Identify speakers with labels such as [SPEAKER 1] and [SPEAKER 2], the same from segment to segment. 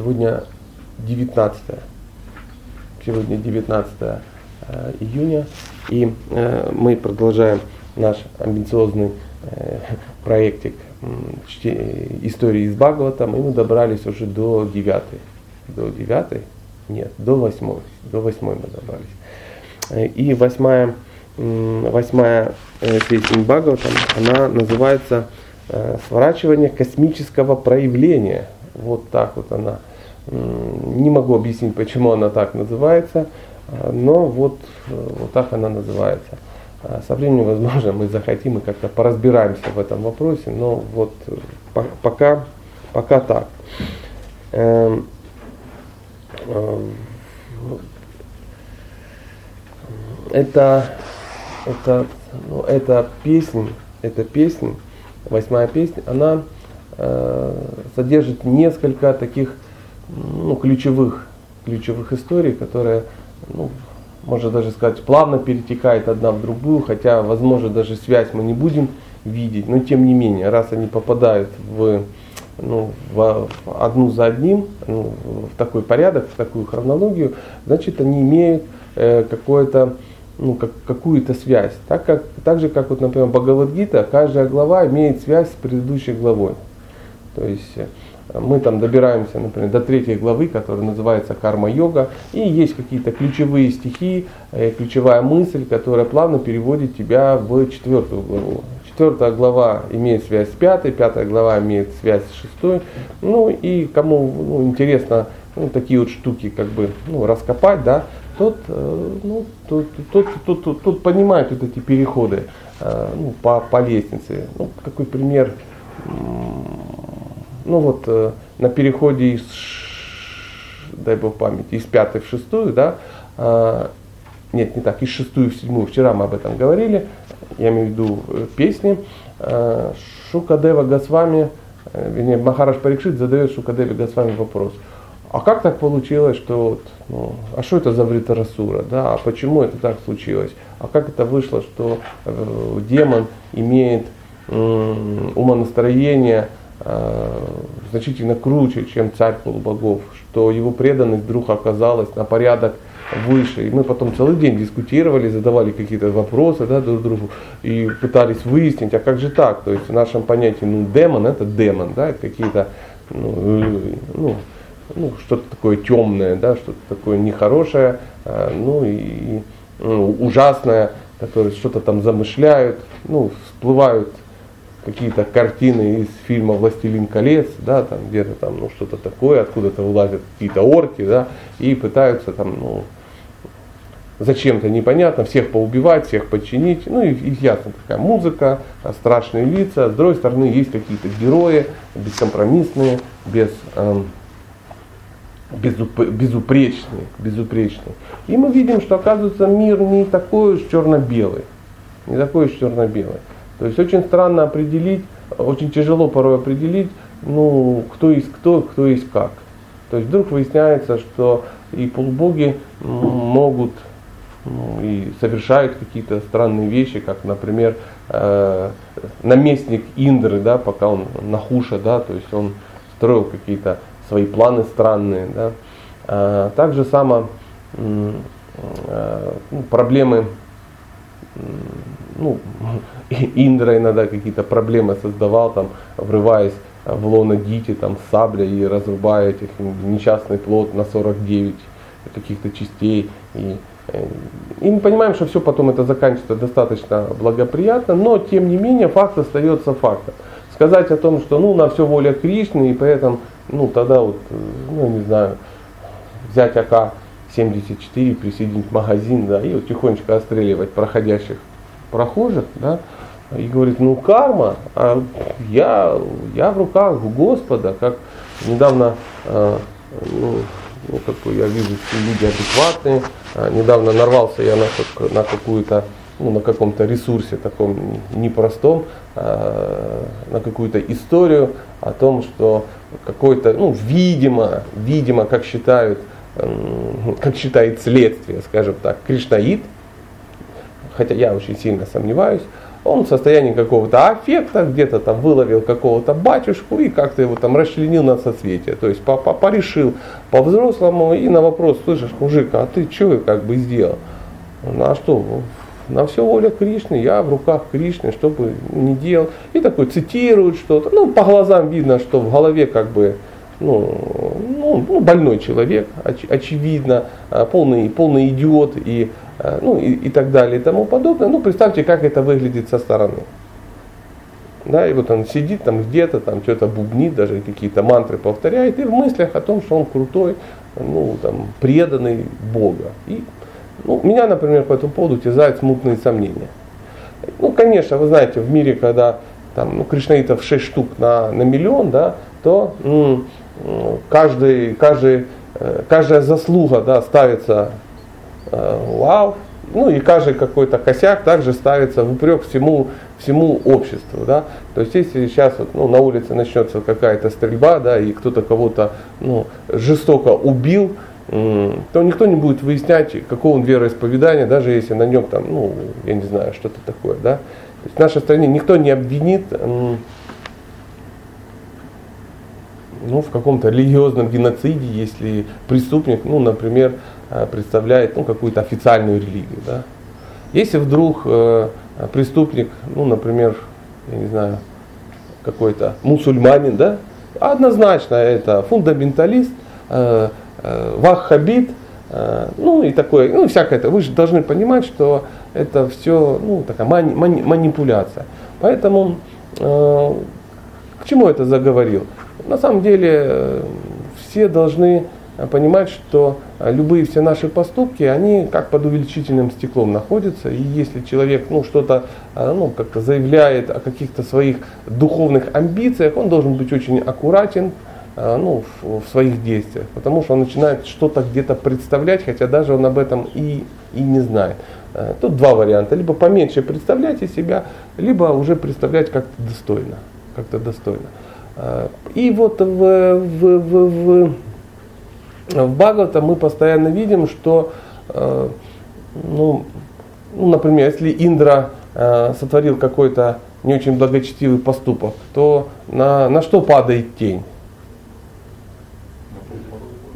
[SPEAKER 1] Сегодня 19 сегодня 19 июня, и мы продолжаем наш амбициозный проектик истории из Бхагаватам, и мы добрались уже до 9. До 9? Нет, до 8. До 8 мы добрались. И восьмая, восьмая песня Бхагаватам, она называется «Сворачивание космического проявления». Вот так вот она. Не могу объяснить, почему она так называется, но вот, вот так она называется. А со временем, возможно, мы захотим и как-то поразбираемся в этом вопросе, но вот пока, пока так. Эм, эм, это, это, ну, эта песня, эта песня, восьмая песня, она э, содержит несколько таких ну, ключевых, ключевых историй, которые ну, можно даже сказать, плавно перетекает одна в другую, хотя, возможно, даже связь мы не будем видеть, но тем не менее, раз они попадают в, ну, в одну за одним, ну, в такой порядок, в такую хронологию, значит, они имеют э, какое-то ну, как, какую-то связь. Так, как, так же, как, вот, например, Бхагавадгита, каждая глава имеет связь с предыдущей главой. То есть мы там добираемся, например, до третьей главы, которая называется карма-йога, и есть какие-то ключевые стихи, э, ключевая мысль, которая плавно переводит тебя в четвертую главу. Четвертая глава имеет связь с пятой, пятая глава имеет связь с шестой. Ну и кому ну, интересно ну, такие вот штуки как бы ну, раскопать, да, тот, э, ну, тот, тот, тот, тот, тот понимает вот эти переходы э, ну, по, по лестнице. Ну, какой пример ну вот э, на переходе из, дай бог памяти, из пятой в шестую, да, э, нет, не так, из шестую в седьмую, вчера мы об этом говорили, я имею в виду э, песни, э, Шукадева Госвами, э, вернее, Махараш Парикшит задает Шукадеве Госвами вопрос, а как так получилось, что вот, ну, а что это за Вритарасура, да, а почему это так случилось, а как это вышло, что э, демон имеет э, умонастроение, значительно круче, чем царь полубогов, что его преданность вдруг оказалась на порядок выше. И мы потом целый день дискутировали, задавали какие-то вопросы да, друг другу и пытались выяснить, а как же так? То есть в нашем понятии, ну, демон это демон, да, это какие-то, ну, э, ну, ну, что-то такое темное, да, что-то такое нехорошее, э, ну и ну, ужасное, которые что-то там замышляют, ну, всплывают какие-то картины из фильма «Властелин колец», да, там где-то там, ну, что-то такое, откуда-то вылазят какие-то орки, да, и пытаются там, ну, зачем-то непонятно, всех поубивать, всех подчинить, ну и, и ясно, такая музыка, страшные лица, с другой стороны есть какие-то герои, бескомпромиссные, без, эм, безуп, безупречные, безупречные. И мы видим, что оказывается мир не такой уж черно-белый, не такой уж черно-белый. То есть очень странно определить, очень тяжело порой определить, ну, кто есть кто, кто есть как. То есть вдруг выясняется, что и полубоги могут ну, и совершают какие-то странные вещи, как, например, э, наместник Индры, да, пока он Нахуша, да, то есть он строил какие-то свои планы странные, да. Э, так же само э, ну, проблемы ну, Индра иногда какие-то проблемы создавал, там, врываясь в лоно Дити, там, сабля и разрубая этих несчастный плод на 49 каких-то частей. И, э, и мы понимаем, что все потом это заканчивается достаточно благоприятно, но тем не менее факт остается фактом. Сказать о том, что ну, на все воля Кришны, и поэтому, ну, тогда вот, э, ну, не знаю, взять АК-74, присоединить магазин, да, и вот тихонечко отстреливать проходящих прохожих, да, и говорит, ну карма, а я, я в руках Господа, как недавно, э, ну, ну, как я вижу, что люди адекватные, а, недавно нарвался я на, на какую-то, ну, на каком-то ресурсе таком непростом, а, на какую-то историю о том, что какой-то, ну, видимо, видимо, как считают, как считает следствие, скажем так, кришнаит, хотя я очень сильно сомневаюсь, он в состоянии какого-то аффекта, где-то там выловил какого-то батюшку и как-то его там расчленил на соцветие. То есть порешил по-взрослому и на вопрос, слышишь, мужик, а ты что как бы сделал? Ну а что, на все воля Кришны, я в руках Кришны, что бы ни делал. И такой цитирует что-то. Ну, по глазам видно, что в голове как бы ну, ну, ну больной человек, оч, очевидно, а, полный, полный идиот и, ну, и, и так далее и тому подобное. Ну, представьте, как это выглядит со стороны. Да, и вот он сидит там где-то, там что-то бубнит, даже какие-то мантры повторяет, и в мыслях о том, что он крутой, ну, там, преданный Бога. И ну, меня, например, по этому поводу терзают смутные сомнения. Ну, конечно, вы знаете, в мире, когда там, ну, кришнаитов 6 штук на, на миллион, да, то м, каждый, каждый, э, каждая заслуга да, ставится э, вау, ну и каждый какой-то косяк также ставится в упрек всему, всему обществу. Да? То есть если сейчас вот, ну, на улице начнется какая-то стрельба, да, и кто-то кого-то ну, жестоко убил, то никто не будет выяснять, какого он вероисповедания, даже если на нем там, ну, я не знаю, что-то такое, да. То есть в нашей стране никто не обвинит ну, в каком-то религиозном геноциде, если преступник, ну, например, э, представляет ну, какую-то официальную религию. Да. Если вдруг э, преступник, ну, например, я не знаю, какой-то мусульманин, да, однозначно это фундаменталист, э, Э, ваххабит, э, ну и такое, ну всякое это. Вы же должны понимать, что это все ну, такая мани, мани, манипуляция. Поэтому э, к чему это заговорил? На самом деле э, все должны понимать, что любые все наши поступки, они как под увеличительным стеклом находятся. И если человек ну, что-то ну, как-то заявляет о каких-то своих духовных амбициях, он должен быть очень аккуратен, Э, ну, в, в своих действиях, потому что он начинает что-то где-то представлять, хотя даже он об этом и, и не знает. Тут два варианта. Либо поменьше представлять из себя, либо уже представлять как-то достойно. Как-то достойно. И вот в, в, в, в, в Бхагавата мы постоянно видим, что, ну, ну, например, если Индра сотворил какой-то не очень благочестивый поступок, то на, на что падает тень?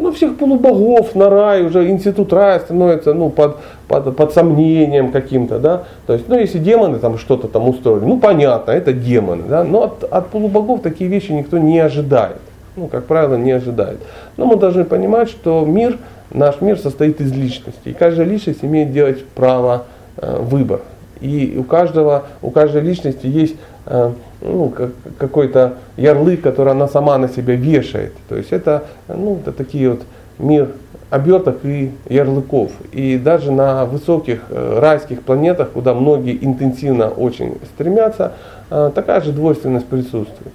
[SPEAKER 1] ну, всех полубогов на рай, уже институт рая становится ну, под, под, под сомнением каким-то, да, то есть, ну, если демоны там что-то там устроили, ну, понятно, это демоны, да, но от, от полубогов такие вещи никто не ожидает, ну, как правило, не ожидает. Но мы должны понимать, что мир, наш мир состоит из личностей, и каждая личность имеет делать право э, выбор, и у каждого, у каждой личности есть э, ну, какой-то ярлык, который она сама на себя вешает. То есть это, ну, это такие вот мир оберток и ярлыков. И даже на высоких э, райских планетах, куда многие интенсивно очень стремятся, э, такая же двойственность присутствует.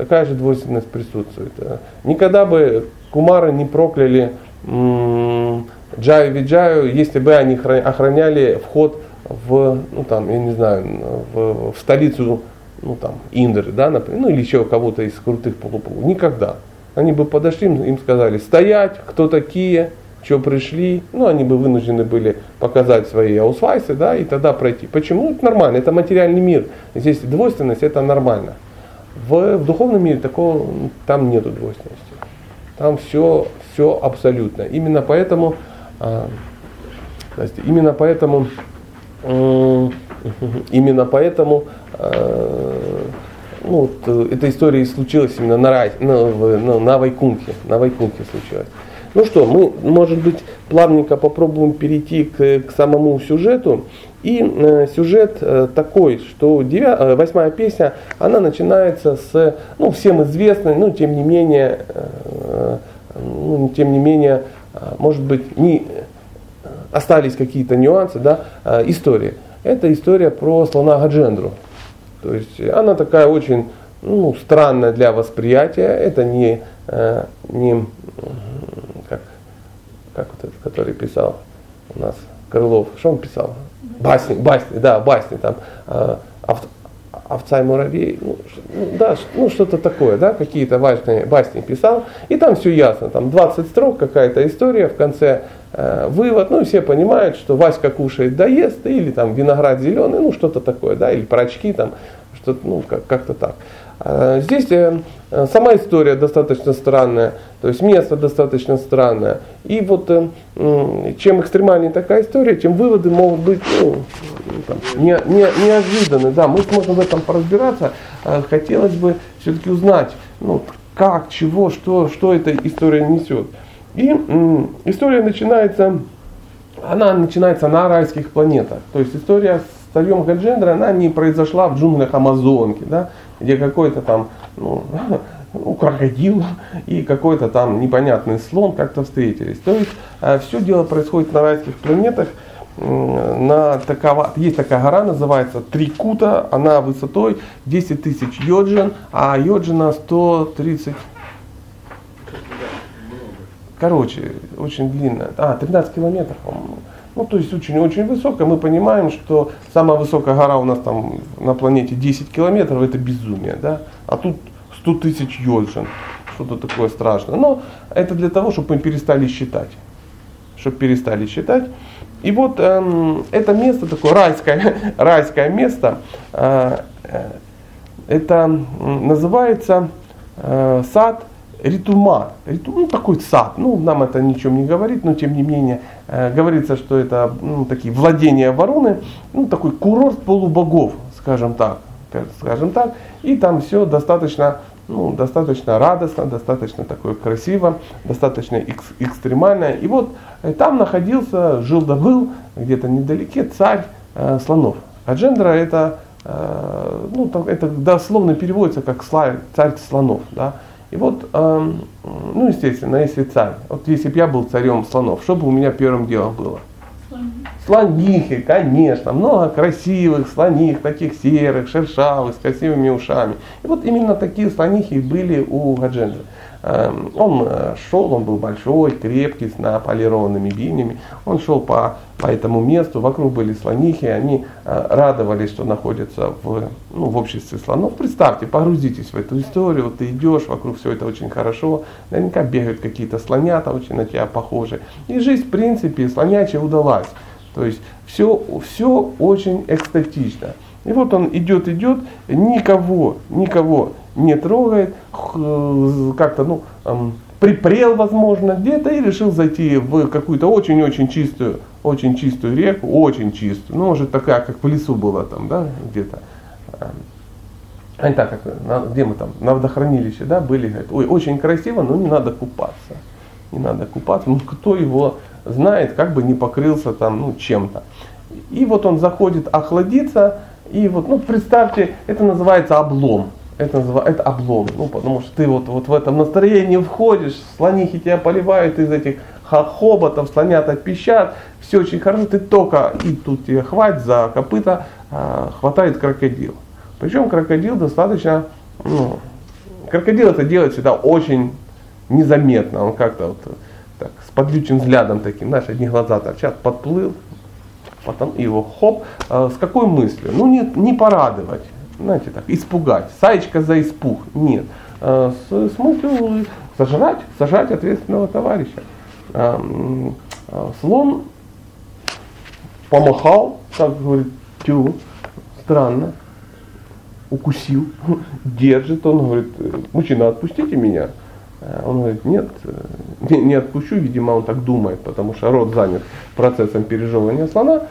[SPEAKER 1] Такая же двойственность присутствует. Никогда бы кумары не прокляли Джаю Виджаю, если бы они охраняли вход в, ну там, я не знаю, в, в столицу ну там, Индры, да, например, ну или еще кого-то из крутых полуполов. Никогда. Они бы подошли, им сказали, стоять, кто такие, что пришли, ну они бы вынуждены были показать свои аусвайсы, да, и тогда пройти. Почему? Это нормально, это материальный мир. Здесь двойственность, это нормально. В, в духовном мире такого, там нету двойственности. Там все, все абсолютно. Именно поэтому, а, именно поэтому, именно поэтому Э, ну, вот, э, эта история случилась именно на, рай, на, на, на Вайкунхе. На Вайкунхе случилась. Ну что, мы, может быть, плавненько попробуем перейти к, к самому сюжету. И э, сюжет э, такой, что э, восьмая песня, она начинается с, ну, всем известной, но тем не менее, ну, тем не менее, может быть, не остались какие-то нюансы, да, истории. Это история про слона Гаджендру. То есть она такая очень ну, странная для восприятия. Это не, не как, как вот этот, который писал у нас Крылов. Что он писал? Басни, басни, да, басни. Там, авто, овца и муравей, ну, ну да, ну что-то такое, да, какие-то важные басни писал, и там все ясно, там 20 строк, какая-то история, в конце э, вывод, ну все понимают, что Васька кушает, доест, или там виноград зеленый, ну что-то такое, да, или про очки там, что-то, ну как- как-то так. А здесь э, сама история достаточно странная, то есть место достаточно странное. И вот э, чем экстремальнее такая история, тем выводы могут быть ну, там, не, не, неожиданны. Да, мы сможем в этом поразбираться. Хотелось бы все-таки узнать, ну, как, чего, что, что эта история несет. И история начинается, она начинается на райских планетах. То есть история с царем Гаджендра, она не произошла в джунглях Амазонки. Да? Где какой-то там ну, ну, крокодил и какой-то там непонятный слон как-то встретились. То есть э, все дело происходит на райских планетах. На такова, есть такая гора, называется Трикута, она высотой 10 тысяч йоджин, а йоджина 130 Короче, очень длинная. А, 13 километров, по-моему. Ну, то есть очень-очень высокая. Мы понимаем, что самая высокая гора у нас там на планете 10 километров, это безумие, да? А тут 100 тысяч йоджин, что-то такое страшное. Но это для того, чтобы мы перестали считать. Чтобы перестали считать. И вот эм, это место, такое райское, райское место, э, э, это называется э, сад Ритума, риту, ну такой сад, ну нам это ничем не говорит, но тем не менее э, говорится, что это ну, такие владения Варуны, ну такой курорт полубогов, скажем так, скажем так, и там все достаточно, ну, достаточно радостно, достаточно такое красиво, достаточно экс, экстремально. И вот э, там находился, жил да был, где-то недалеке царь э, слонов. А Джендра это, э, ну, это дословно переводится как царь слонов, да. И вот, э, ну, естественно, если царь, вот если бы я был царем слонов, что бы у меня первым делом было? Слонихи, конечно, много красивых слоних, таких серых, шершавых, с красивыми ушами. И вот именно такие слонихи были у Гадженджа. Эм, он э, шел, он был большой, крепкий, с наполированными бивнями. Он шел по, по этому месту, вокруг были слонихи, они э, радовались, что находятся в, ну, в обществе слонов. Представьте, погрузитесь в эту историю, вот ты идешь, вокруг все это очень хорошо, наверняка бегают какие-то слонята, очень на тебя похожи. И жизнь, в принципе, слонячая удалась. То есть все, все очень экстатично. И вот он идет, идет, никого, никого не трогает, как-то, ну, припрел, возможно, где-то и решил зайти в какую-то очень-очень чистую, очень чистую реку, очень чистую, ну, может такая, как в лесу была там, да, где-то. А не так, как, где мы там, на водохранилище, да, были, говорят, ой, очень красиво, но не надо купаться. Не надо купаться, ну, кто его знает, как бы не покрылся там, ну, чем-то. И вот он заходит охладиться, и вот, ну, представьте, это называется облом. Это, называется, это облом. Ну, потому что ты вот, вот в этом настроении входишь, слонихи тебя поливают из этих хоботов, слонята пищат, все очень хорошо, ты только, и тут тебе хватит за копыта, а, хватает крокодил. Причем крокодил достаточно, ну, крокодил это делает всегда очень незаметно, он как-то вот так, с подлючим взглядом таким, знаешь, одни глаза торчат, подплыл, потом его хоп, а, с какой мыслью? Ну не, не порадовать, знаете так, испугать, саечка за испуг, нет. А, с, с мыслью сожрать, сажать ответственного товарища. А, слон помахал, так говорит, тю, странно, укусил, держит, он говорит, мужчина, отпустите меня. Он говорит, нет, э, не, не отпущу, видимо, он так думает, потому что рот занят процессом пережевывания слона.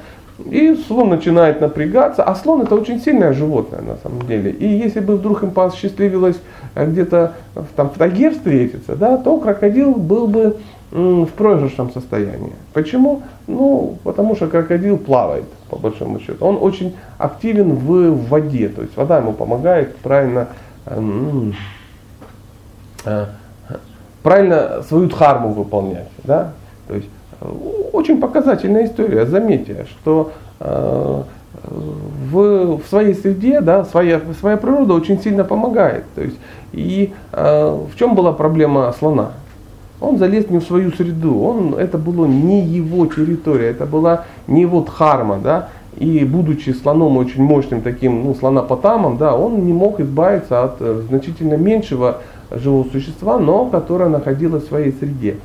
[SPEAKER 1] И слон начинает напрягаться, а слон это очень сильное животное на самом деле. И если бы вдруг им посчастливилось э, где-то там в тагер встретиться, да, то крокодил был бы в проигрышном состоянии. Почему? Ну, потому что крокодил плавает, по большому счету. Он очень активен в, в воде, то есть вода ему помогает правильно э, э, правильно свою дхарму выполнять. Да? То есть очень показательная история. Заметьте, что э, в, в своей среде да, своя, своя природа очень сильно помогает. То есть, и э, в чем была проблема слона? Он залез не в свою среду, он, это было не его территория, это была не его дхарма. Да? и будучи слоном очень мощным таким, ну, слонопотамом, да, он не мог избавиться от э, значительно меньшего живого существа, но которое находилось в своей среде.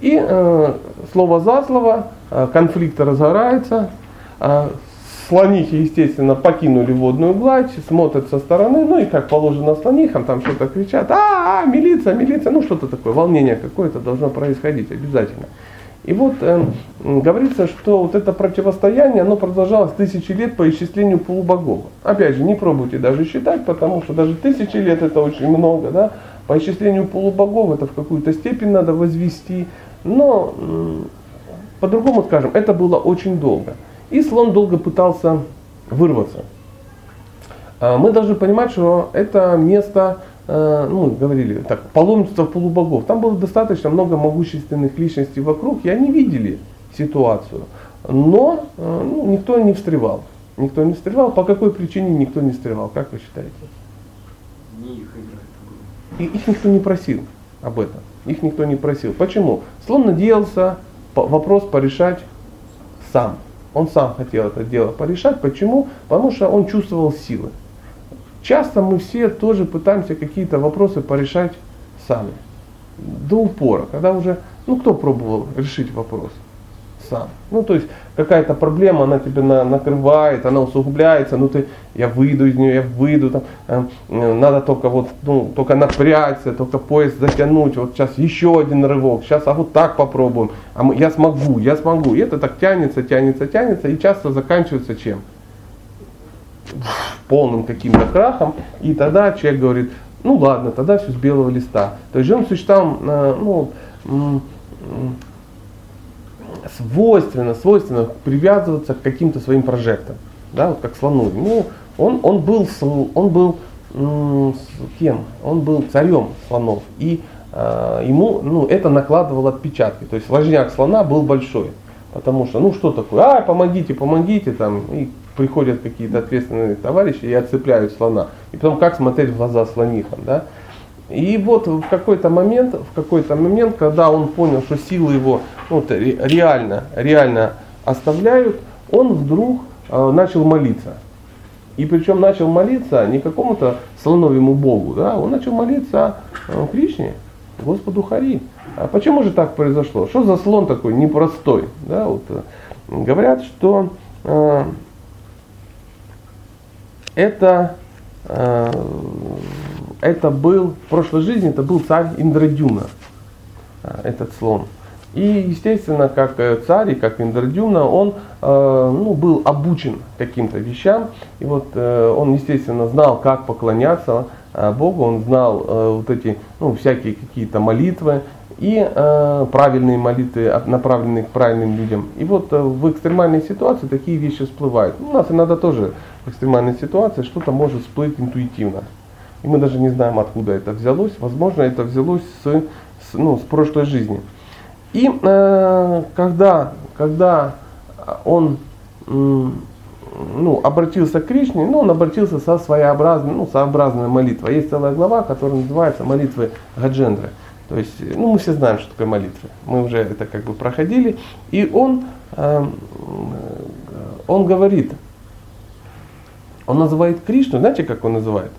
[SPEAKER 1] И э, слово за слово, э, конфликт разгорается, э, слонихи, естественно, покинули водную гладь, смотрят со стороны, ну и как положено слонихам, там что-то кричат, а, а, милиция, милиция, ну что-то такое, волнение какое-то должно происходить обязательно. И вот э, говорится, что вот это противостояние, оно продолжалось тысячи лет по исчислению полубогов. Опять же, не пробуйте даже считать, потому что даже тысячи лет это очень много, да. По исчислению полубогов это в какую-то степень надо возвести, но по-другому скажем, это было очень долго. И слон долго пытался вырваться. А мы должны понимать, что это место, э, ну, говорили так, паломничество полубогов. Там было достаточно много могущественных личностей вокруг, и они видели ситуацию. Но э, ну, никто не встревал. Никто не встревал. По какой причине никто не встревал? Как вы считаете? Не их игра И их никто не просил об этом. Их никто не просил. Почему? Слон надеялся вопрос порешать сам. Он сам хотел это дело порешать. Почему? Потому что он чувствовал силы. Часто мы все тоже пытаемся какие-то вопросы порешать сами. До упора. Когда уже, ну кто пробовал решить вопрос? Сам. Ну, то есть какая-то проблема, она тебя на, накрывает, она усугубляется, ну ты, я выйду из нее, я выйду, там, э, э, надо только вот, ну, только напрячься, только поезд затянуть, вот сейчас еще один рывок, сейчас, а вот так попробуем, а мы, я смогу, я смогу. И это так тянется, тянется, тянется, и часто заканчивается чем? полным каким-то крахом, и тогда человек говорит, ну ладно, тогда все с белого листа. То есть живым существам, э, ну, свойственно, свойственно привязываться к каким-то своим прожектам, да, вот как слону. Ну, он, он был, он был м, кем? Он был царем слонов, и э, ему ну, это накладывало отпечатки. То есть важняк слона был большой, потому что, ну что такое, а, помогите, помогите, там, и приходят какие-то ответственные товарищи и отцепляют слона. И потом как смотреть в глаза слонихам, да? И вот в какой-то момент, в какой-то момент, когда он понял, что силы его ну, реально, реально оставляют, он вдруг э, начал молиться. И причем начал молиться не какому-то слоновьему богу, да, он начал молиться э, Кришне, Господу Хари. А почему же так произошло? Что за слон такой непростой? Да, вот, э, говорят, что э, это э, это был, в прошлой жизни это был царь Индрадюна, а, этот слон. И, естественно, как э, царь и как Индрадюна, он э, ну, был обучен каким-то вещам. И вот э, он, естественно, знал, как поклоняться Богу, он знал вот эти ну, всякие какие-то молитвы и правильные молитвы, направленные к правильным людям. И вот в экстремальной ситуации такие вещи всплывают. У нас иногда тоже в экстремальной ситуации что-то может всплыть интуитивно. И мы даже не знаем, откуда это взялось. Возможно, это взялось с, с, ну, с прошлой жизни. И э, когда, когда он э, ну, обратился к Кришне, ну, он обратился со своеобразной, ну, своеобразной молитвой. Есть целая глава, которая называется молитвы Гаджендры. То есть, ну, мы все знаем, что такое молитва. Мы уже это как бы проходили. И он, э, он говорит, он называет Кришну, знаете, как он называет?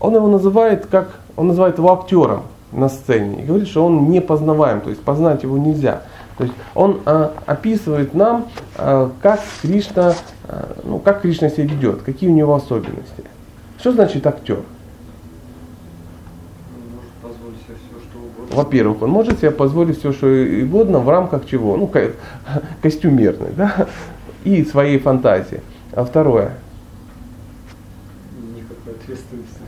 [SPEAKER 1] Он его называет как, он называет его актером на сцене и говорит, что он не познаваем, то есть познать его нельзя. То есть он а, описывает нам, а, как Кришна, а, ну, как Кришна себя ведет, какие у него особенности. Что значит актер? Во-первых, он может себе позволить все, что угодно в рамках чего? Ну, костюмерный, да, и своей фантазии. А второе?
[SPEAKER 2] Никакой ответственности.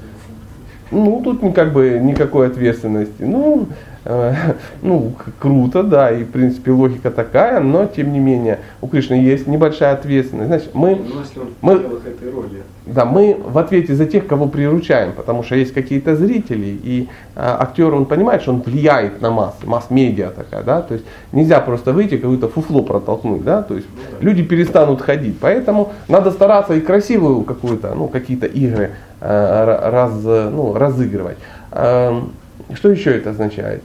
[SPEAKER 1] Ну, тут как бы никакой ответственности. Ну, э, ну, круто, да, и в принципе логика такая, но тем не менее у Кришны есть небольшая ответственность. Значит, мы, ну, если он мы, этой роли. Да, мы в ответе за тех, кого приручаем, потому что есть какие-то зрители, и а, актер, он понимает, что он влияет на массы, масс-медиа такая, да, то есть нельзя просто выйти, какое-то фуфло протолкнуть, да, то есть люди перестанут ходить, поэтому надо стараться и красивую какую-то, ну, какие-то игры а, раз, ну, разыгрывать. А, что еще это означает?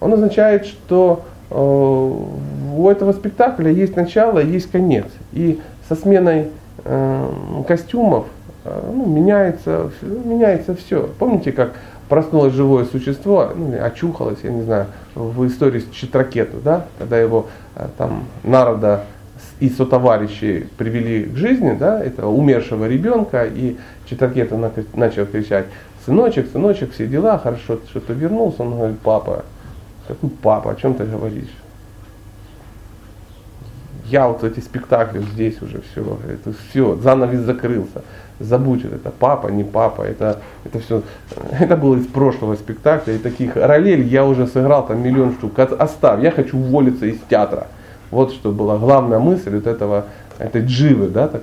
[SPEAKER 1] Он означает, что э, у этого спектакля есть начало, есть конец. И со сменой э, костюмов э, ну, меняется, меняется все. Помните, как проснулось живое существо, ну, очухалось, я не знаю, в истории с Читракету, да, когда его э, там народа и сотоварищи привели к жизни, да, этого умершего ребенка, и Читракета начал кричать, сыночек, сыночек, все дела, хорошо, что ты вернулся, он говорит, папа, какой папа, о чем ты говоришь? Я вот эти спектакли здесь уже все, это все, занавес закрылся забудь это, папа, не папа, это, это все, это было из прошлого спектакля, и таких ролей я уже сыграл там миллион штук, оставь, я хочу уволиться из театра. Вот что была главная мысль вот этого, этой дживы, да, так,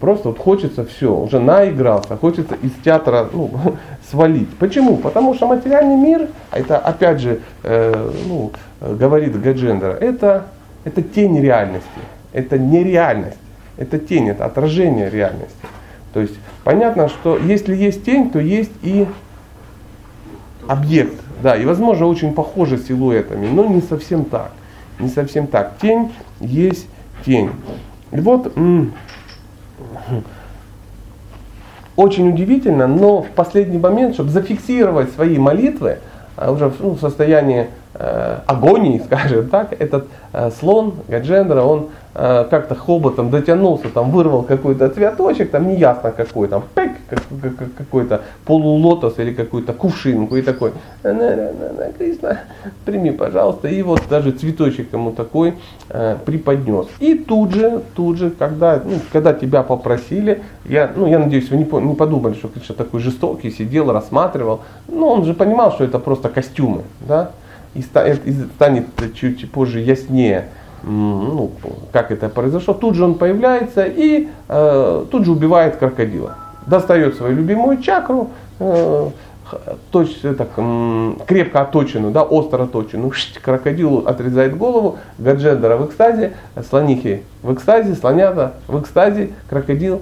[SPEAKER 1] просто вот хочется все, уже наигрался, хочется из театра ну, свалить. Почему? Потому что материальный мир, это опять же, э, ну, говорит Гаджендер, это, это тень реальности, это нереальность, это тень, это отражение реальности. То есть понятно, что если есть тень, то есть и объект. Да, и возможно очень похожи силуэтами, но не совсем так. Не совсем так. Тень есть тень. И вот очень удивительно, но в последний момент, чтобы зафиксировать свои молитвы, а уже ну, в состоянии агонии, скажем так, этот э, слон Гаджендра, он Э, как-то хоботом дотянулся, там вырвал какой-то цветочек, там неясно какой, там пек, какой-то полулотос или какую-то кувшинку и такой, Кришна, прими, пожалуйста, и вот даже цветочек ему такой э, преподнес. И тут же, тут же, когда, ну, когда тебя попросили, я, ну, я надеюсь, вы не, не подумали, что Кришна такой жестокий, сидел, рассматривал, ну, он же понимал, что это просто костюмы, да, и станет чуть позже яснее, ну, как это произошло, тут же он появляется и э, тут же убивает крокодила. Достает свою любимую чакру, э, точ, так, крепко оточенную, да, остро оточенную, крокодилу отрезает голову, Гаджендера в экстазе, слонихи в экстазе, слонята в экстазе, крокодил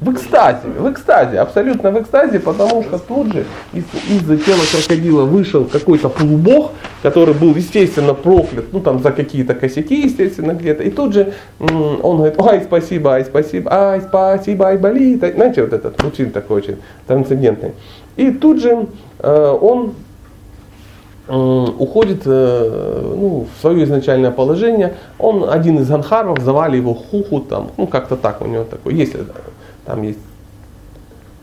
[SPEAKER 1] в экстазе, в экстазе, абсолютно в экстазе, потому что тут же из, из тела крокодила вышел какой-то полубог, который был, естественно, проклят, ну там за какие-то косяки, естественно, где-то. И тут же он говорит, ай, спасибо, ай, спасибо, ай, спасибо, ай, болит. Знаете, вот этот очень такой очень трансцендентный. И тут же э, он уходит э, ну, в свое изначальное положение. Он один из ганхаров, завали его хуху, там, ну как-то так у него такой, есть там есть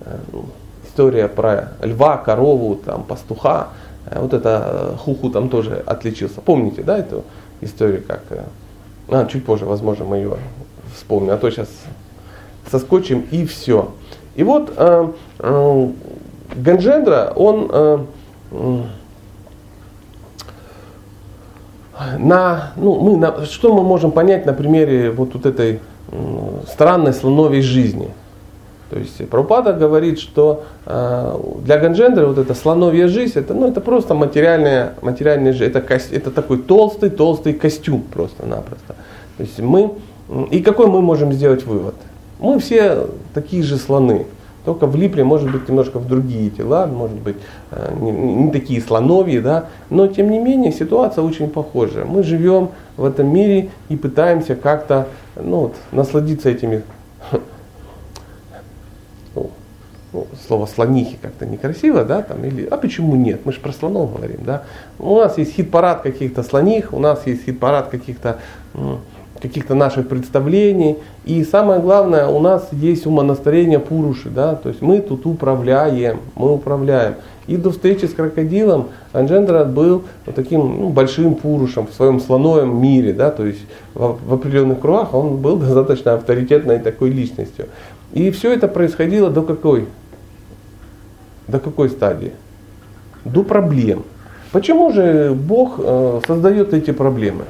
[SPEAKER 1] э, ну, история про льва, корову, там, пастуха. Э, вот это э, Хуху там тоже отличился. Помните, да, эту историю, как... А, чуть позже, возможно, мы ее вспомним. А то сейчас соскочим и все. И вот э, э, Ганджендра, он э, на, ну, мы на, что мы можем понять на примере вот, вот этой странной слоновой жизни – то есть Прабхупада говорит, что э, для Ганджендра вот эта слоновья жизнь, это, ну, это просто материальная, материальная жизнь, это, это такой толстый, толстый костюм просто-напросто. То есть мы, и какой мы можем сделать вывод? Мы все такие же слоны, только влипли, может быть, немножко в другие тела, может быть, э, не, не такие слоновьи, да, но тем не менее ситуация очень похожа. Мы живем в этом мире и пытаемся как-то ну, вот, насладиться этими ну, слово слонихи как-то некрасиво, да, там, или, а почему нет, мы же про слонов говорим, да. У нас есть хит-парад каких-то слоних, у нас есть хит-парад каких-то каких-то наших представлений. И самое главное, у нас есть умонастроение пуруши, да, то есть мы тут управляем, мы управляем. И до встречи с крокодилом Анджендра был вот таким ну, большим пурушем в своем слоновом мире, да, то есть в, в определенных кругах он был достаточно авторитетной такой личностью. И все это происходило до какой до какой стадии? До проблем. Почему же Бог э, создает эти проблемы?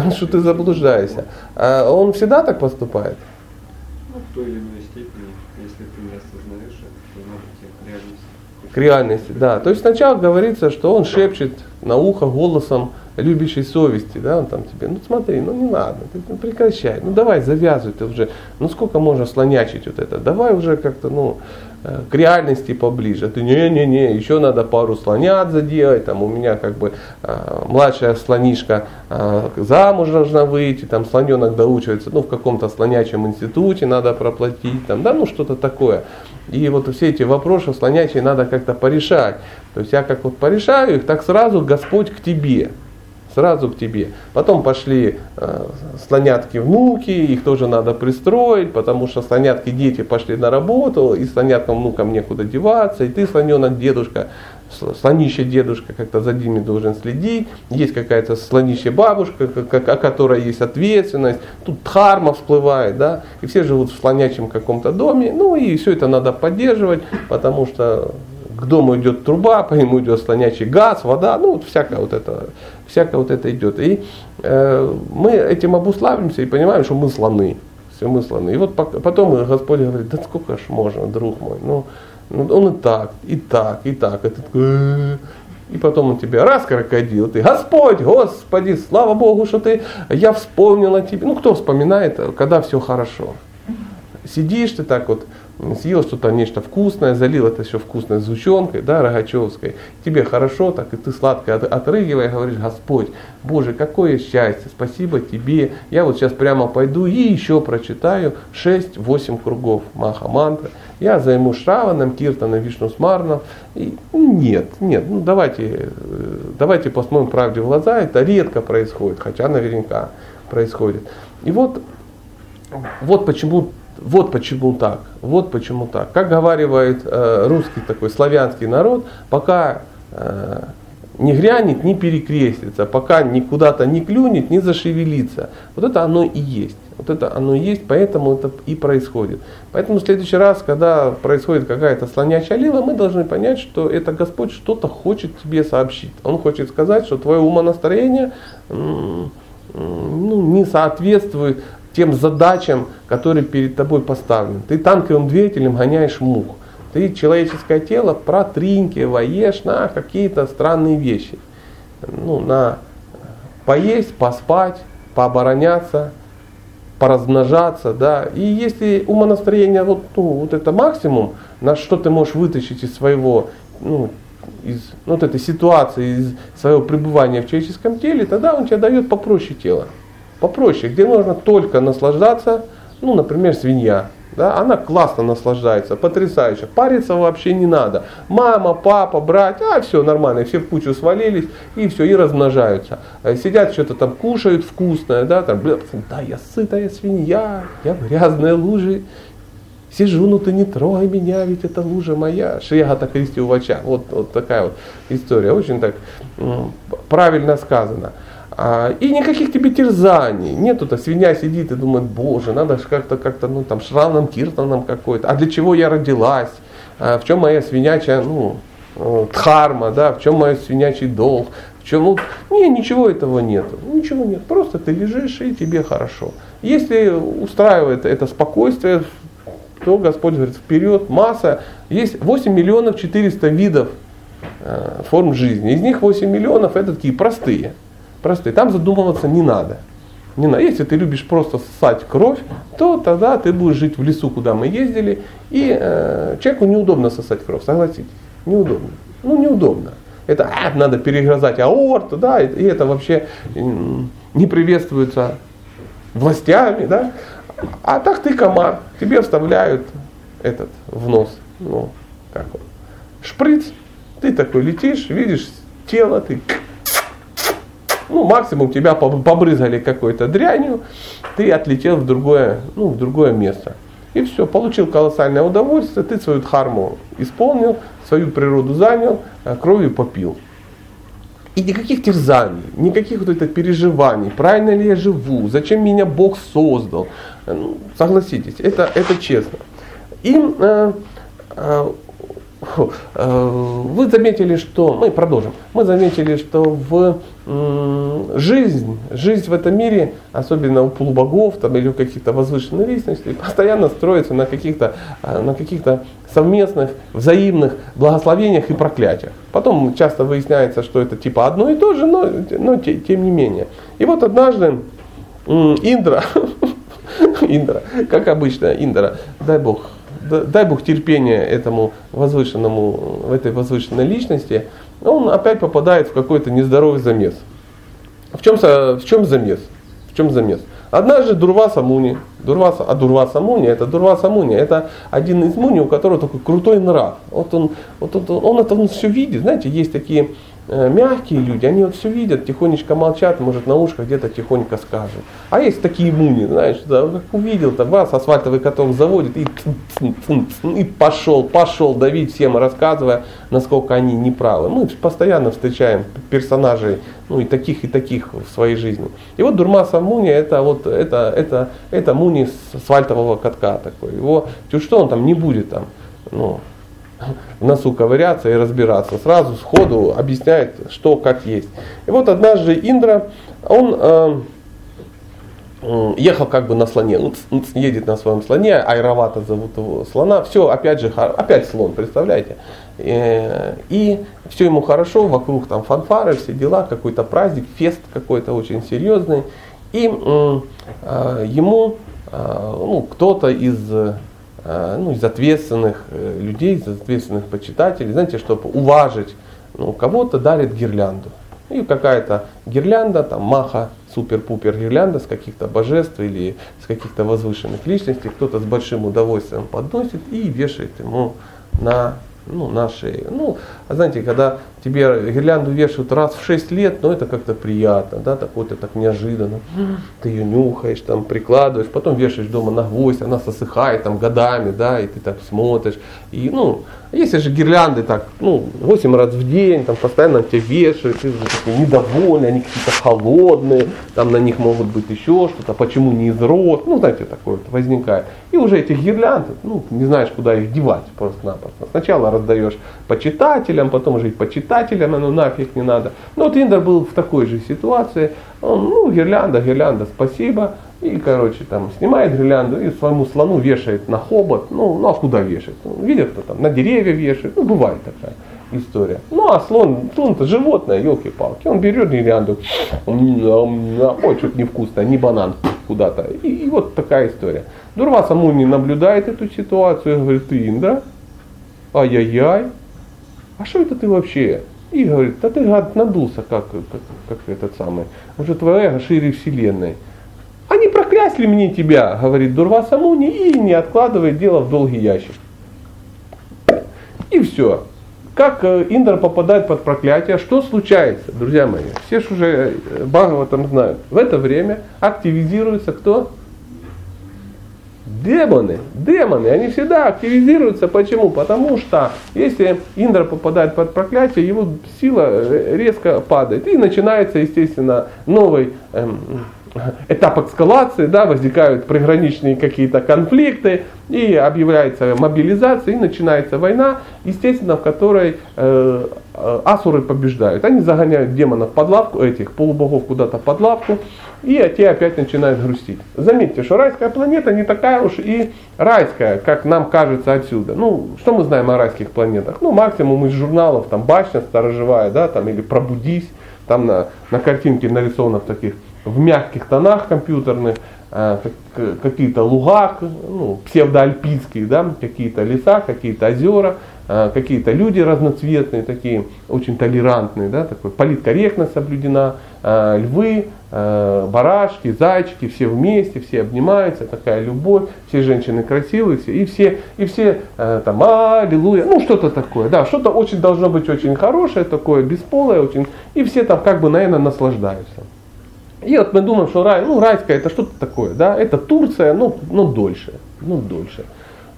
[SPEAKER 1] Что ты заблуждаешься. А он всегда так поступает?
[SPEAKER 2] Ну, в той или иной степени, если ты не осознаешь это, то надо к реальности.
[SPEAKER 1] К реальности, да. То есть сначала говорится, что он шепчет на ухо голосом любящей совести, да, он там тебе, ну смотри, ну не надо, ты ну, прекращай, ну давай завязывай ты уже, ну сколько можно слонячить вот это, давай уже как-то, ну, э, к реальности поближе. Ты не-не-не, еще надо пару слонят заделать, там у меня как бы э, младшая слонишка э, замуж должна выйти, там слоненок доучивается, ну в каком-то слонячем институте надо проплатить, там, да, ну что-то такое. И вот все эти вопросы слонячие надо как-то порешать. То есть я как вот порешаю их, так сразу Господь к тебе сразу к тебе. Потом пошли э, слонятки внуки, их тоже надо пристроить, потому что слонятки дети пошли на работу, и слоняткам внукам некуда деваться, и ты слоненок дедушка, слонище дедушка как-то за ними должен следить, есть какая-то слонище бабушка, о которой есть ответственность, тут дхарма всплывает, да, и все живут в слонячем каком-то доме, ну и все это надо поддерживать, потому что к дому идет труба, по нему идет слонячий газ, вода, ну вот всякое вот это, всякое вот это идет. И э, мы этим обуславливаемся и понимаем, что мы слоны. Все мы слоны. И вот потом Господь говорит, да сколько ж можно, друг мой, ну, ну он и так, и так, и так. И, такой, и потом он тебе раз крокодил, ты, Господь, Господи, слава Богу, что ты, я вспомнил о тебе. Ну кто вспоминает, когда все хорошо? Сидишь ты так вот, съел что-то, нечто вкусное, залил это еще вкусной сгущенкой, да, рогачевской, тебе хорошо, так и ты сладко отрыгивая, говоришь, Господь, Боже, какое счастье, спасибо тебе, я вот сейчас прямо пойду и еще прочитаю 6-8 кругов Маха Мантры, я займу Шраваном, Киртаном, Вишну Смарном, и нет, нет, ну давайте, э, давайте посмотрим правде в глаза, это редко происходит, хотя наверняка происходит. И вот, вот почему вот почему так, вот почему так. Как говаривает э, русский такой славянский народ, пока э, не грянет, не перекрестится, пока никуда-то не клюнет, не зашевелится. Вот это оно и есть. Вот это оно и есть, поэтому это и происходит. Поэтому в следующий раз, когда происходит какая-то слонячая лила, мы должны понять, что это Господь что-то хочет тебе сообщить. Он хочет сказать, что твое умонастроение ну, не соответствует тем задачам, которые перед тобой поставлены. Ты танковым двигателем гоняешь мух. Ты человеческое тело протринкиваешь на какие-то странные вещи. Ну, на поесть, поспать, пообороняться, поразмножаться, да. И если умонастроение вот, ну, вот это максимум, на что ты можешь вытащить из своего, ну, из ну, вот этой ситуации, из своего пребывания в человеческом теле, тогда он тебе дает попроще тело попроще, где нужно только наслаждаться, ну, например, свинья. Да, она классно наслаждается, потрясающе. Париться вообще не надо. Мама, папа, брать, а все нормально, все в кучу свалились и все, и размножаются. Э, сидят, что-то там кушают вкусное, да, там, бля, да, я сытая свинья, я в грязной луже. Сижу, ну ты не трогай меня, ведь это лужа моя. Шриагата Кристи Увача. Вот, вот такая вот история. Очень так правильно сказано. А, и никаких тебе терзаний. Нету-то, свинья сидит и думает, боже, надо же как-то, как-то, ну там, шравном, киртаном какой-то. А для чего я родилась? А, в чем моя свинячая, ну, э, дхарма, да, в чем мой свинячий долг? В чем, ну, не, ничего этого нету. Ничего нет. Просто ты лежишь и тебе хорошо. Если устраивает это спокойствие, то Господь говорит, вперед, масса. Есть 8 миллионов 400 видов э, форм жизни. Из них 8 миллионов это такие простые простые. Там задумываться не надо. Не надо. Если ты любишь просто ссать кровь, то тогда ты будешь жить в лесу, куда мы ездили, и э, человеку неудобно сосать кровь, согласитесь. Неудобно. Ну, неудобно. Это а, надо перегрызать аорту, да, и, и это вообще не приветствуется властями, да. А так ты комар, тебе вставляют этот в нос, ну, как он, шприц, ты такой летишь, видишь тело, ты ну, максимум тебя побрызгали какой-то дрянью, ты отлетел в другое, ну, в другое место. И все, получил колоссальное удовольствие, ты свою дхарму исполнил, свою природу занял, а кровью попил. И никаких терзаний, никаких вот этих переживаний, правильно ли я живу, зачем меня Бог создал. Ну, согласитесь, это, это честно. И э, э, Э, вы заметили, что, мы продолжим, мы заметили, что в жизнь, жизнь в этом мире, особенно у полубогов там, или у каких-то возвышенных личностей, постоянно строится на каких-то, э, на каких-то совместных, взаимных благословениях и проклятиях. Потом часто выясняется, что это типа одно и то же, но, но тем не менее. И вот однажды Индра, Индра, как обычно, Индра, дай Бог дай Бог терпения этому возвышенному, этой возвышенной личности, он опять попадает в какой-то нездоровый замес. В чем, в чем замес? В чем замес? Однажды Дурваса Муни, Дурваса, а Дурваса Муни, это Дурваса Муни, это один из Муни, у которого такой крутой нрав. Вот он, вот он, он это он все видит, знаете, есть такие мягкие люди, они вот все видят, тихонечко молчат, может на ушко где-то тихонько скажут. А есть такие муни, знаешь, да, как увидел, там вас асфальтовый каток заводит и, и пошел, пошел давить всем, рассказывая, насколько они неправы. Мы постоянно встречаем персонажей, ну и таких, и таких в своей жизни. И вот Дурмаса Муни, это вот, это, это, это Муни с асфальтового катка такой. Его, что он там не будет там, ну, в носу ковыряться и разбираться. Сразу сходу объясняет, что как есть. И вот однажды Индра, он э, ехал как бы на слоне, едет на своем слоне, Айравата зовут его слона, все, опять же, опять слон, представляете? Э, и все ему хорошо, вокруг там фанфары, все дела, какой-то праздник, фест какой-то очень серьезный. И э, ему э, ну, кто-то из ну, из ответственных э, людей, из ответственных почитателей, знаете, чтобы уважить ну, кого-то дарит гирлянду. И какая-то гирлянда, там маха, супер-пупер гирлянда с каких-то божеств или с каких-то возвышенных личностей, кто-то с большим удовольствием подносит и вешает ему на ну, на шее. Ну, а знаете, когда тебе гирлянду вешают раз в 6 лет, ну это как-то приятно, да, так вот это так неожиданно. Ты ее нюхаешь, там прикладываешь, потом вешаешь дома на гвоздь, она сосыхает там годами, да, и ты так смотришь. И, ну, если же гирлянды так, ну, 8 раз в день, там постоянно тебя вешают, ты такой недовольный, они какие-то холодные, там на них могут быть еще что-то, почему не из роз, ну, знаете, такое вот возникает. И уже этих гирлянд, ну, не знаешь, куда их девать просто-напросто. Сначала раздаешь почитателям, потом уже и почитателям, оно нафиг не надо. Но вот Индер был в такой же ситуации, он, ну, гирлянда, гирлянда, спасибо, и, короче, там снимает гирлянду и своему слону вешает на хобот. Ну, ну а куда вешать? Ну, видят, кто там на деревья вешает. Ну, бывает такая история. Ну, а слон, слон-то животное, елки-палки. Он берет гирлянду, ой, что-то невкусно, не банан куда-то. И, и вот такая история. Дурваса Муни наблюдает эту ситуацию и говорит, ты Индра, ай-яй-яй, а что это ты вообще? И говорит, да ты гад надулся, как, как, как этот самый. Уже твоя эго шире вселенной. Они проклясли мне тебя, говорит Дурваса Муни, и не откладывает дело в долгий ящик. И все. Как э, Индра попадает под проклятие, что случается, друзья мои? Все же уже э, там знают. В это время активизируется кто? Демоны, демоны, они всегда активизируются. Почему? Потому что если Индра попадает под проклятие, его сила э, резко падает. И начинается, естественно, новый эм, этап эскалации, да, возникают приграничные какие-то конфликты, и объявляется мобилизация, и начинается война, естественно, в которой э, асуры побеждают. Они загоняют демонов под лавку, этих полубогов куда-то под лавку, и те опять начинают грустить. Заметьте, что райская планета не такая уж и райская, как нам кажется отсюда. Ну, что мы знаем о райских планетах? Ну, максимум из журналов, там, башня сторожевая, да, там, или пробудись, там на, на картинке нарисовано в таких в мягких тонах компьютерных, э, какие-то луга, ну, псевдоальпийские, да, какие-то леса, какие-то озера, э, какие-то люди разноцветные, такие очень толерантные, да, такой политкорректность соблюдена, э, львы, барашки, зайчики, все вместе, все обнимаются, такая любовь, все женщины красивые, все, и все, и все там, аллилуйя, ну что-то такое, да, что-то очень должно быть очень хорошее, такое бесполое, очень, и все там как бы, наверное, наслаждаются. И вот мы думаем, что рай, ну райская это что-то такое, да, это Турция, ну, ну дольше, ну дольше.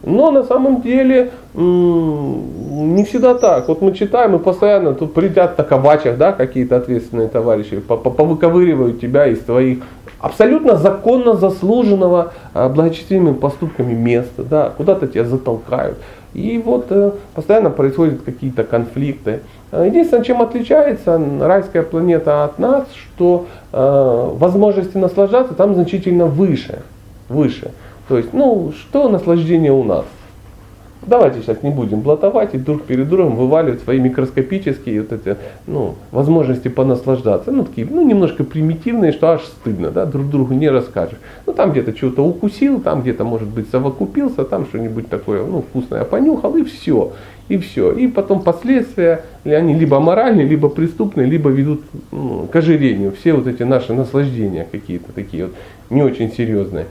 [SPEAKER 1] Но на самом деле не всегда так. Вот мы читаем, и постоянно тут придят на кавачах, да, какие-то ответственные товарищи, повыковыривают тебя из твоих абсолютно законно заслуженного а, благочестивыми поступками места, да, куда-то тебя затолкают. И вот э, постоянно происходят какие-то конфликты. Единственное, чем отличается райская планета от нас, что э, возможности наслаждаться там значительно выше. выше. То есть, ну, что наслаждение у нас? Давайте сейчас не будем блатовать и друг перед другом вываливать свои микроскопические вот эти, ну, возможности понаслаждаться. Ну, такие, ну, немножко примитивные, что аж стыдно, да, друг другу не расскажешь. Ну, там где-то чего-то укусил, там где-то, может быть, совокупился, там что-нибудь такое, ну, вкусное понюхал, и все. И все. И потом последствия, они либо моральные, либо преступные, либо ведут ну, к ожирению. Все вот эти наши наслаждения какие-то такие вот не очень серьезные.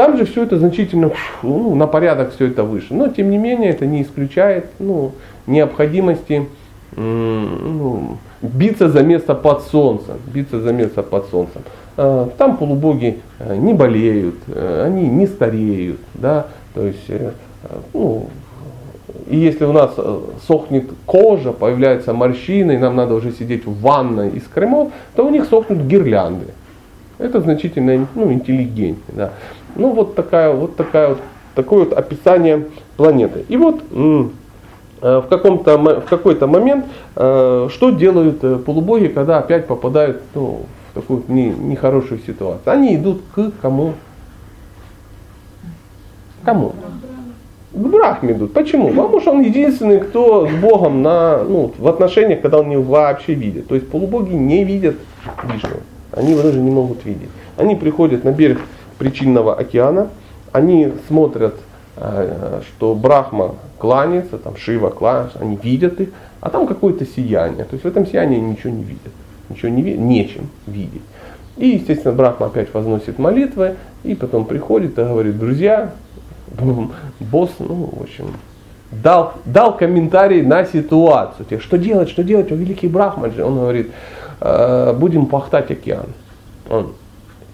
[SPEAKER 1] Там же все это значительно ну, на порядок все это выше. Но тем не менее это не исключает ну, необходимости ну, биться за место под солнцем. Биться за место под солнцем. А, там полубоги э, не болеют, э, они не стареют. Да? То есть, э, ну, и если у нас сохнет кожа, появляются морщины, и нам надо уже сидеть в ванной из кремов, то у них сохнут гирлянды. Это значительно ну, интеллигентнее. Да. Ну вот такая вот такая вот такое вот описание планеты. И вот э, в, каком-то, в какой-то момент, э, что делают э, полубоги, когда опять попадают ну, в такую не, нехорошую ситуацию? Они идут к кому? Кому? К Брахме идут. Почему? Потому что он единственный, кто с Богом на, ну, в отношениях, когда он его вообще видит. То есть полубоги не видят Вишну. Они его даже не могут видеть. Они приходят на берег причинного океана, они смотрят, э, что Брахма кланяется, там Шива кланяется, они видят их, а там какое-то сияние. То есть в этом сиянии ничего не видят, ничего не видят, нечем видеть. И, естественно, Брахма опять возносит молитвы, и потом приходит и говорит, друзья, босс, ну, в общем, дал, дал комментарий на ситуацию. Что делать, что делать, о великий Брахмаджи. Он говорит, «Э, будем пахтать океан. Он,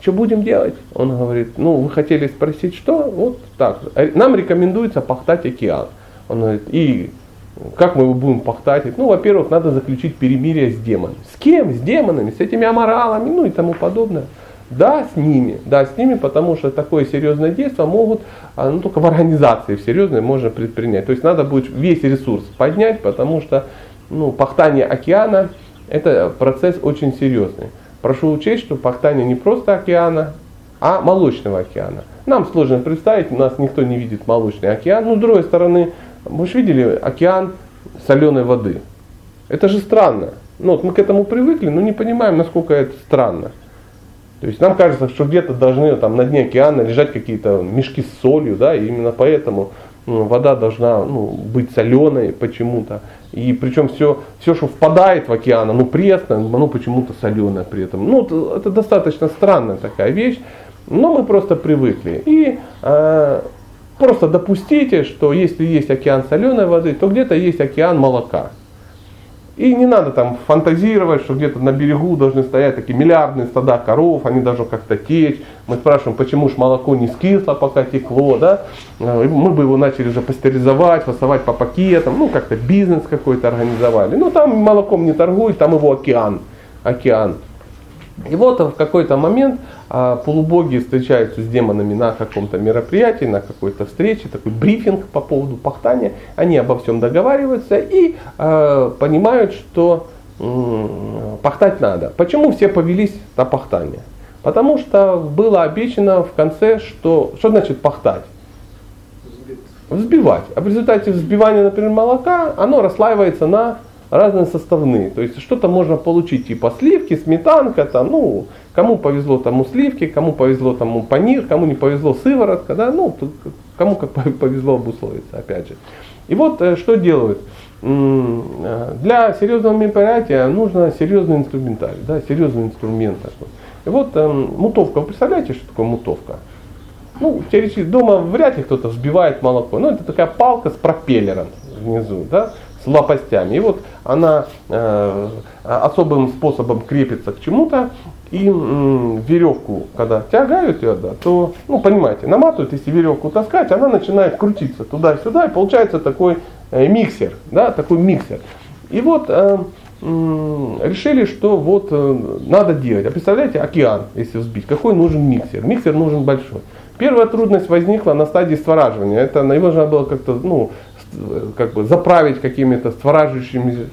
[SPEAKER 1] что будем делать? Он говорит, ну вы хотели спросить, что? Вот так. Нам рекомендуется пахтать океан. Он говорит, и как мы его будем пахтать? Ну, во-первых, надо заключить перемирие с демонами. С кем? С демонами, с этими аморалами, ну и тому подобное. Да, с ними, да, с ними, потому что такое серьезное действие могут, а, ну, только в организации в серьезной можно предпринять. То есть надо будет весь ресурс поднять, потому что, ну, пахтание океана, это процесс очень серьезный. Прошу учесть, что пахтание не просто океана, а молочного океана. Нам сложно представить, у нас никто не видит молочный океан. Но с другой стороны, вы же видели океан соленой воды. Это же странно. Ну, вот мы к этому привыкли, но не понимаем, насколько это странно. То есть нам кажется, что где-то должны там, на дне океана лежать какие-то мешки с солью, да, и именно поэтому ну, вода должна ну, быть соленой почему-то. И причем все, все, что впадает в океан, оно пресное, оно почему-то соленое при этом. Ну, это, это достаточно странная такая вещь, но мы просто привыкли. И э, просто допустите, что если есть океан соленой воды, то где-то есть океан молока. И не надо там фантазировать, что где-то на берегу должны стоять такие миллиардные стада коров, они должны как-то течь. Мы спрашиваем, почему ж молоко не скисло, пока текло, да? Э, мы бы его начали уже пастеризовать, фасовать по пакетам, ну как-то бизнес какой-то организовали. Ну там молоком не торгуют, там его океан, океан. И вот в какой-то момент а, полубоги встречаются с демонами на каком-то мероприятии, на какой-то встрече, такой брифинг по поводу пахтания. Они обо всем договариваются и а, понимают, что м- пахтать надо. Почему все повелись на пахтание? Потому что было обещано в конце, что что значит пахтать? Взбивать. А в результате взбивания, например, молока, оно расслаивается на разные составные. То есть что-то можно получить типа сливки, сметанка, там, ну, кому повезло тому сливки, кому повезло тому панир, кому не повезло сыворотка, да, ну, кому как повезло обусловиться, опять же. И вот э, что делают. Э, для серьезного мероприятия нужно серьезный инструментарий, да, серьезный инструмент такой. И вот э, мутовка, вы представляете, что такое мутовка? Ну, теоретически дома вряд ли кто-то взбивает молоко. Ну, это такая палка с пропеллером внизу, да лопастями. И вот она э, особым способом крепится к чему-то, и м, веревку, когда тягают ее, да, то, ну, понимаете, наматывают, если веревку таскать, она начинает крутиться туда-сюда, и получается такой э, миксер, да, такой миксер. И вот э, м, решили, что вот э, надо делать. А представляете, океан, если взбить, какой нужен миксер? Миксер нужен большой. Первая трудность возникла на стадии створаживания. Это его нужно было как-то ну, как бы заправить какими-то створаживающими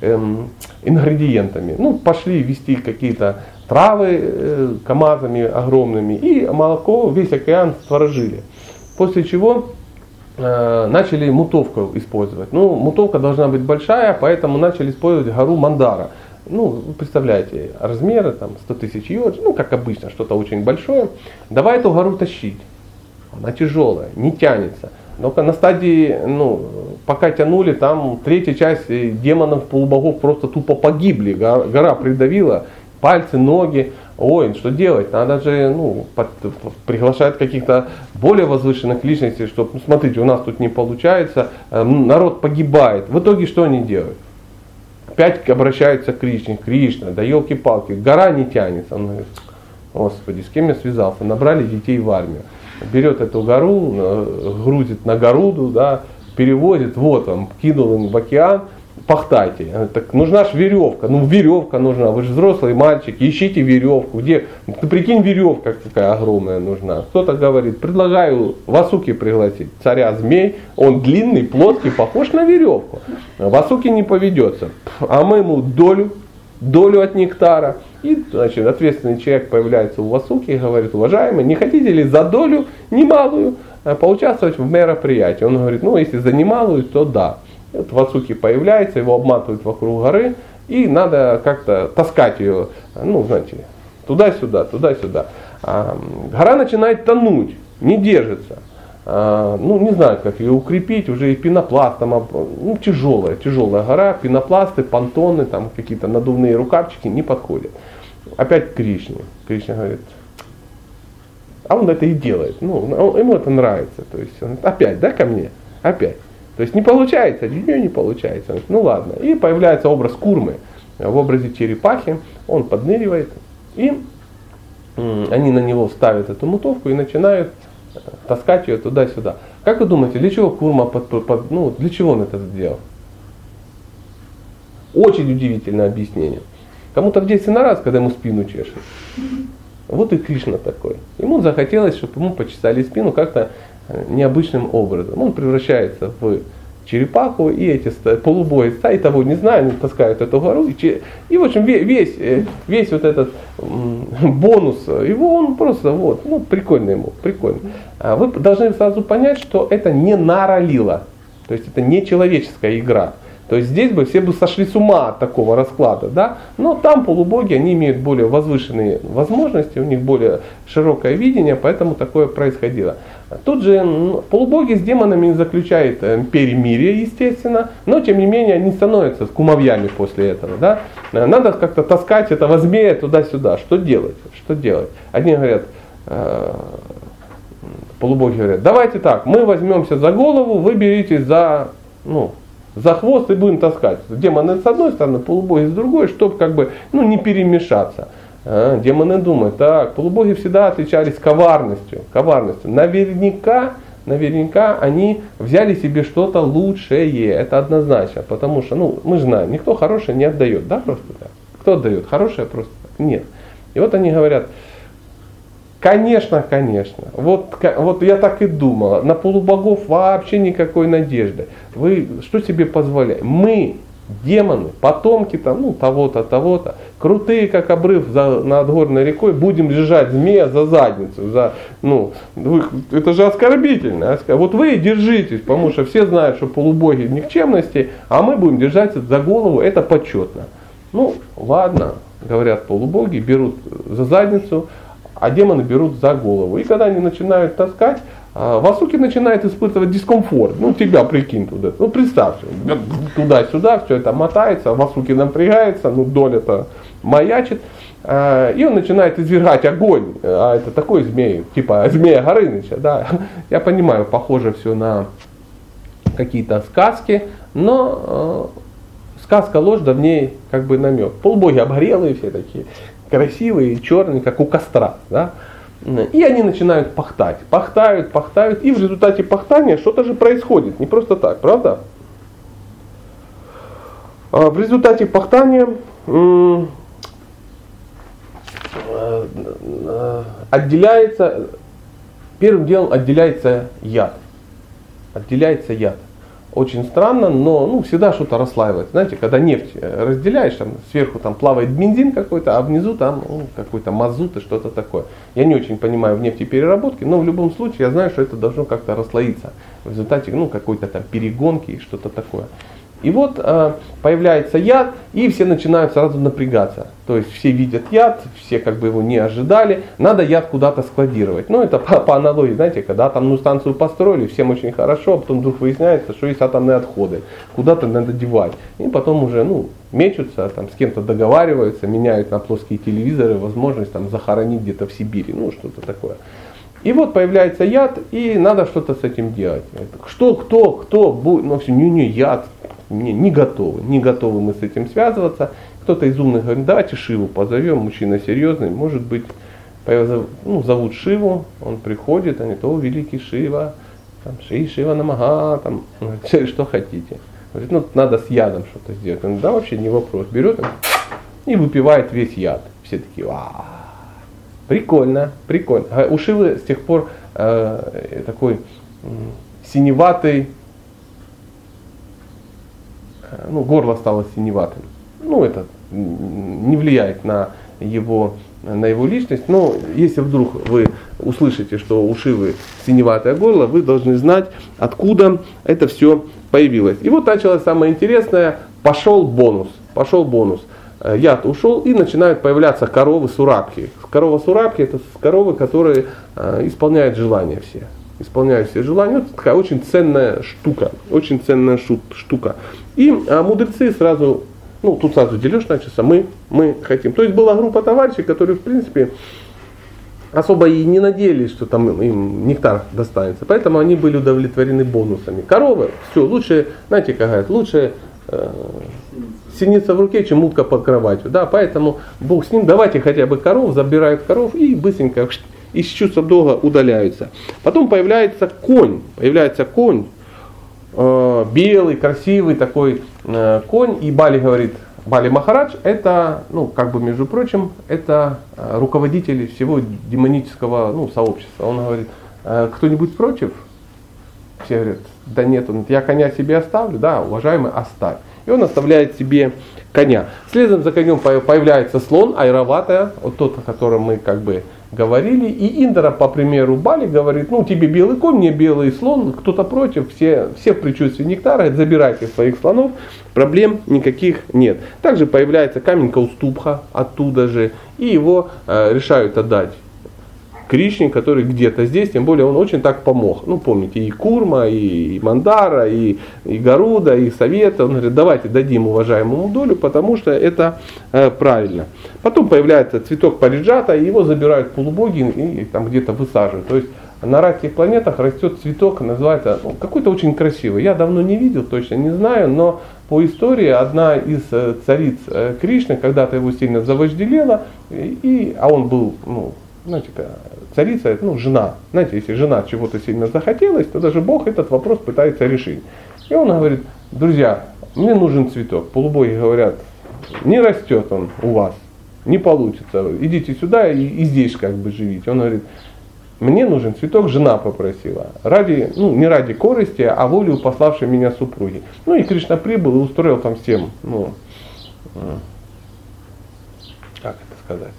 [SPEAKER 1] эм, ингредиентами. Ну, пошли вести какие-то травы э, КАМАЗами огромными, и молоко, весь океан створожили. После чего э, начали мутовку использовать. Ну, мутовка должна быть большая, поэтому начали использовать гору Мандара. Ну, представляете, размеры там 100 тысяч йоджи, ну, как обычно, что-то очень большое. Давай эту гору тащить. Она тяжелая, не тянется. Но на стадии, ну, пока тянули, там третья часть демонов, полубогов просто тупо погибли. Гора придавила, пальцы, ноги. Ой, что делать? Надо же ну, под, приглашать каких-то более возвышенных личностей, чтобы, ну, смотрите, у нас тут не получается, э, народ погибает. В итоге что они делают? Опять обращаются к Кришне. Кришна, да елки-палки, гора не тянется. Он говорит, Господи, с кем я связался? Набрали детей в армию. Берет эту гору, грузит на Горуду, да, переводит, вот он, кинул им в океан, пахтайте. Так нужна же веревка. Ну веревка нужна. Вы же взрослый мальчик, ищите веревку. Где? Ты прикинь, веревка какая огромная нужна. Кто-то говорит, предлагаю Васуки пригласить. Царя змей. Он длинный, плоский, похож на веревку. Васуки не поведется. А мы ему долю, долю от нектара. И, значит, ответственный человек появляется у Васуки и говорит, уважаемый, не хотите ли за долю немалую э, поучаствовать в мероприятии? Он говорит, ну, если за немалую, то да. Вот Вацуки появляется, его обматывают вокруг горы, и надо как-то таскать ее, ну, знаете, туда-сюда, туда-сюда. А, гора начинает тонуть, не держится. А, ну, не знаю, как ее укрепить, уже и пенопластом, ну, тяжелая, тяжелая гора, пенопласты, понтоны, там какие-то надувные рукавчики не подходят. Опять Кришне. Кришна говорит, а он это и делает, ну, ему это нравится, то есть он, опять, да, ко мне, опять. То есть не получается, ничего не получается. Ну ладно. И появляется образ курмы в образе черепахи. Он подныривает. И они на него ставят эту мутовку и начинают таскать ее туда-сюда. Как вы думаете, для чего курма, под, под, ну, для чего он это сделал? Очень удивительное объяснение. Кому-то в детстве на раз, когда ему спину чешет. Вот и Кришна такой. Ему захотелось, чтобы ему почесали спину как-то необычным образом. Он превращается в черепаху, и эти полубои стаи того не знаю, они таскают эту гору. И, и в общем весь, э, весь вот этот бонус, его он просто вот, ну прикольно ему, прикольно. А вы должны сразу понять, что это не наралила, то есть это не человеческая игра. То есть здесь бы все бы сошли с ума от такого расклада, да? Но там полубоги, они имеют более возвышенные возможности, у них более широкое видение, поэтому такое происходило. Тут же полубоги с демонами заключают э, перемирие, естественно, но тем не менее они становятся кумовьями после этого. Да? Надо как-то таскать этого змея туда-сюда. Что делать? Что делать? Одни говорят, э, полубоги говорят, давайте так, мы возьмемся за голову, вы беритесь за, ну, за хвост и будем таскать. Демоны с одной стороны, полубоги с другой, чтобы как бы ну, не перемешаться. А, демоны думают, так, полубоги всегда отличались коварностью, коварностью. Наверняка, наверняка они взяли себе что-то лучшее, это однозначно, потому что, ну, мы знаем, никто хорошее не отдает, да, просто так. Кто отдает? Хорошее просто так? Нет. И вот они говорят, конечно, конечно, вот, вот я так и думала, на полубогов вообще никакой надежды. Вы что себе позволяете? Мы демоны, потомки там, ну, того-то, того-то, крутые, как обрыв за, над горной рекой, будем держать змея за задницу, за, ну, вы, это же оскорбительно. Вот вы держитесь, потому что все знают, что полубоги никчемности, а мы будем держать за голову, это почетно. Ну, ладно, говорят полубоги, берут за задницу, а демоны берут за голову. И когда они начинают таскать, а Васуки начинает испытывать дискомфорт. Ну, тебя прикинь туда. Ну, представьте, туда-сюда все это мотается, Васуки напрягается, ну, доля-то маячит. А, и он начинает извергать огонь. А это такой змей, типа змея Горыныча, да. Я понимаю, похоже все на какие-то сказки, но э, сказка ложь, да в ней как бы намек. Полбоги обгорелые все такие, красивые, черные, как у костра, да. И они начинают пахтать, пахтают, пахтают, и в результате пахтания что-то же происходит, не просто так, правда? А в результате пахтания отделяется, первым делом отделяется яд. Отделяется яд. Очень странно, но ну, всегда что-то расслаивает. Знаете, когда нефть э, разделяешь, там сверху там плавает бензин какой-то, а внизу там ну, какой-то мазут и что-то такое. Я не очень понимаю в нефтепереработке, но в любом случае я знаю, что это должно как-то расслоиться в результате ну, какой-то там перегонки и что-то такое. И вот э, появляется яд, и все начинают сразу напрягаться. То есть все видят яд, все как бы его не ожидали, надо яд куда-то складировать. Ну это по, по аналогии, знаете, когда атомную станцию построили, всем очень хорошо, а потом вдруг выясняется, что есть атомные отходы, куда-то надо девать. И потом уже ну, мечутся, там, с кем-то договариваются, меняют на плоские телевизоры возможность там, захоронить где-то в Сибири, ну что-то такое. И вот появляется яд, и надо что-то с этим делать. Что, кто, кто будет, ну все, не, не, яд, не, не готовы, не готовы мы с этим связываться. Кто-то из умных говорит, давайте Шиву позовем, мужчина серьезный, может быть, ну, зовут Шиву, он приходит, они то великий Шива, там, Ши, Шива Намага, там, что хотите. Говорит, ну, надо с ядом что-то сделать. Он говорит, да, вообще не вопрос. Берет и выпивает весь яд. Все такие, а, прикольно, прикольно. А у Шивы с тех пор э, такой э, синеватый ну, горло стало синеватым. Ну, это не влияет на его, на его личность, но если вдруг вы услышите, что у Шивы синеватое горло, вы должны знать, откуда это все появилось. И вот началось самое интересное, пошел бонус, пошел бонус. Э, яд ушел и начинают появляться коровы сурабки. Корова сурабки это коровы, которые э, исполняют желания все исполняют все желания. Вот такая очень ценная штука, очень ценная штука. И а, мудрецы сразу, ну тут сразу дележ начался, мы, мы хотим. То есть была группа товарищей, которые в принципе особо и не надеялись, что там им нектар достанется. Поэтому они были удовлетворены бонусами. Коровы, все, лучше, знаете, как говорят, лучше э, синица в руке, чем утка под кроватью. Да, поэтому Бог с ним, давайте хотя бы коров, забирают коров и быстренько из чувства долга удаляются. Потом появляется конь, появляется конь, э, белый, красивый такой э, конь, и Бали говорит, Бали Махарадж это, ну, как бы, между прочим, это э, руководитель всего демонического ну, сообщества. Он говорит, «Э, кто-нибудь против? Все говорят, да нет, он, я коня себе оставлю, да, уважаемый, оставь. И он оставляет себе коня. Следом за конем появляется слон, айраватая, вот тот, о котором мы как бы говорили. И Индра, по примеру Бали, говорит, ну тебе белый конь, мне белый слон, кто-то против, все, все в предчувствии нектара, забирайте своих слонов, проблем никаких нет. Также появляется камень Кауступха оттуда же, и его э, решают отдать Кришне, который где-то здесь, тем более он очень так помог. Ну, помните, и Курма, и Мандара, и, и Гаруда, и Совета. Он говорит, давайте дадим уважаемому долю, потому что это э, правильно. Потом появляется цветок париджата, и его забирают полубоги и, и там где-то высаживают. То есть на райских планетах растет цветок, называется ну, какой-то очень красивый. Я давно не видел, точно не знаю, но по истории одна из э, цариц э, Кришны когда-то его сильно завожделела, и, а он был ну, знаете, царица, ну, жена. Знаете, если жена чего-то сильно захотелось, то даже Бог этот вопрос пытается решить. И он говорит, друзья, мне нужен цветок. Полубоги говорят, не растет он у вас, не получится. Идите сюда и, и здесь как бы живите. Он говорит, мне нужен цветок, жена попросила. Ради, ну, не ради корысти, а волю пославшей меня супруги. Ну и Кришна прибыл и устроил там всем, ну, как это сказать,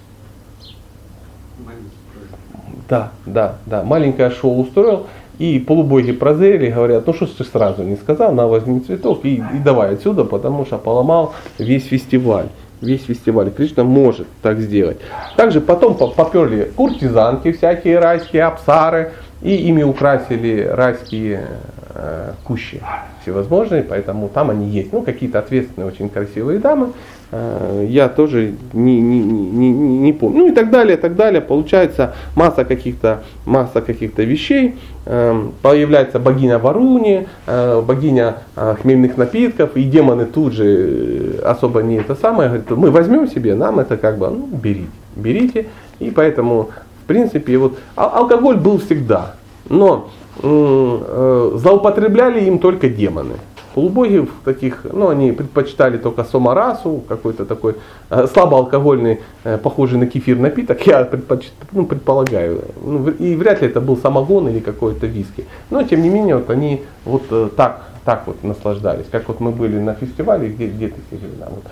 [SPEAKER 1] да, да, да. Маленькое шоу устроил, и полубоги прозрели, говорят, ну что ты сразу не сказал, на возьми цветок и, и давай отсюда, потому что поломал весь фестиваль. Весь фестиваль. Кришна может так сделать. Также потом поперли куртизанки всякие райские, апсары, и ими украсили райские э, кущи всевозможные, поэтому там они есть. Ну, какие-то ответственные, очень красивые дамы, Э, я тоже не, не, не, не, не помню. Ну и так далее, так далее. Получается масса каких-то, масса каких-то вещей. Эм, появляется богиня Варуни, э, богиня э, хмельных напитков, и демоны тут же особо не это самое. Говорят, мы возьмем себе, нам это как бы, ну, берите, берите. И поэтому, в принципе, вот алкоголь был всегда. Но злоупотребляли им только демоны. Полубоги таких, ну, они предпочитали только сомарасу, какой-то такой э, слабоалкогольный, э, похожий на кефир напиток, я предпоч... ну, предполагаю. Ну, и вряд ли это был самогон или какой-то виски. Но, тем не менее, вот они вот э, так, так вот наслаждались. Как вот мы были на фестивале, где, где ты сидели? Да, вот,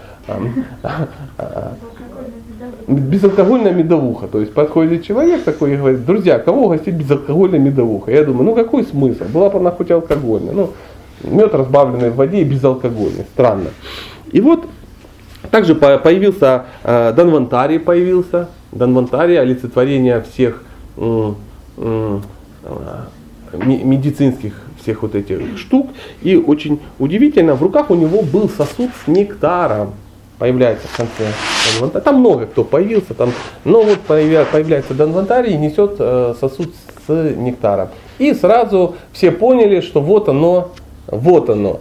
[SPEAKER 1] безалкогольная медовуха. То есть подходит человек такой и говорит, друзья, кого угостить безалкогольной медовухой? Я думаю, ну какой смысл? Была бы она хоть алкогольная. Ну, мед разбавленный в воде и безалкогольный. Странно. И вот также появился э, Данвантарий появился. Данвантарий олицетворение всех э, медицинских всех вот этих штук. И очень удивительно, в руках у него был сосуд с нектаром появляется в конце Данвантария. Там много кто появился, там, но вот появляется Данвантарий и несет э, сосуд с нектаром. И сразу все поняли, что вот оно, вот оно.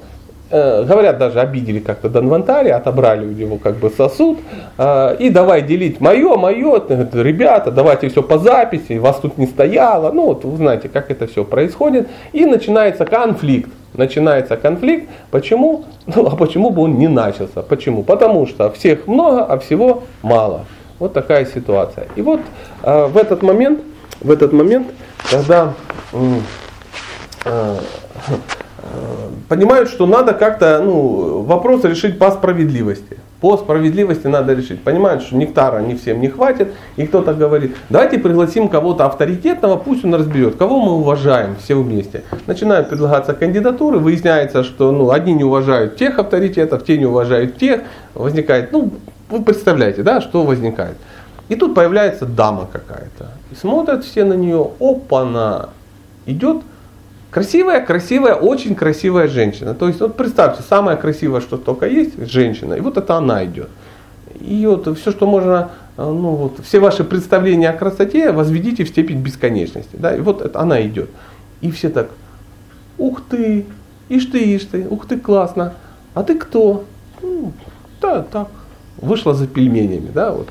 [SPEAKER 1] Э, говорят, даже обидели как-то Данвантари, отобрали у него как бы сосуд, э, и давай делить мое, мое, ребята, давайте все по записи, вас тут не стояло, ну вот вы знаете, как это все происходит, и начинается конфликт начинается конфликт. Почему? Ну, а почему бы он не начался? Почему? Потому что всех много, а всего мало. Вот такая ситуация. И вот э, в этот момент, в этот момент, когда понимают, что надо как-то ну, вопрос решить по справедливости по справедливости надо решить. Понимают, что нектара не всем не хватит, и кто-то говорит, давайте пригласим кого-то авторитетного, пусть он разберет, кого мы уважаем все вместе. Начинают предлагаться кандидатуры, выясняется, что ну, одни не уважают тех авторитетов, те не уважают тех, возникает, ну, вы представляете, да, что возникает. И тут появляется дама какая-то. И смотрят все на нее, опа-на, идет Красивая, красивая, очень красивая женщина. То есть вот представьте, самое красивое, что только есть, женщина, и вот это она идет. И вот все, что можно, э, ну вот, все ваши представления о красоте возведите в степень бесконечности. Да? И вот это она идет. И все так, ух ты, ишь ты, ишь ты, ух ты, классно. А ты кто? Ну, да, так, вышла за пельменями, да, вот.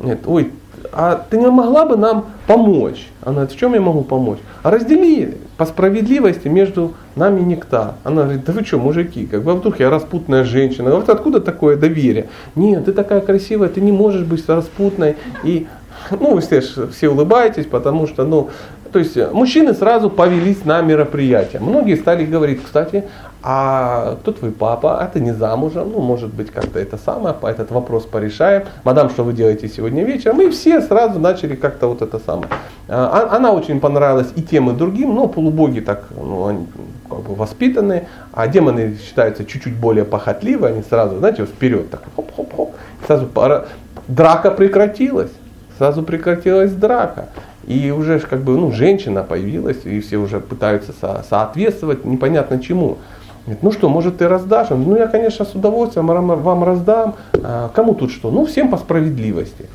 [SPEAKER 1] Нет, ой, а ты не могла бы нам помочь? Она говорит, в чем я могу помочь? А раздели по справедливости между нами нектар. Она говорит, да вы что, мужики, как бы вдруг я распутная женщина. Говорит, откуда такое доверие? Нет, ты такая красивая, ты не можешь быть распутной. И, ну, все, все улыбаетесь, потому что, ну, то есть мужчины сразу повелись на мероприятие. Многие стали говорить, кстати, а кто твой папа, а ты не замужем, ну, может быть, как-то это самое, по этот вопрос порешаем. Мадам, что вы делаете сегодня вечером? И все сразу начали как-то вот это самое. А, а, она очень понравилась и тем, и другим, но полубоги так, ну, они как бы воспитанные, а демоны считаются чуть-чуть более похотливые, они сразу, знаете, вперед так, хоп-хоп-хоп, сразу пара, драка прекратилась, сразу прекратилась драка. И уже как бы, ну, женщина появилась, и все уже пытаются со- соответствовать непонятно чему. Говорит, ну что, может ты раздашь? Ну я, конечно, с удовольствием вам раздам. А, кому тут что? Ну всем по справедливости.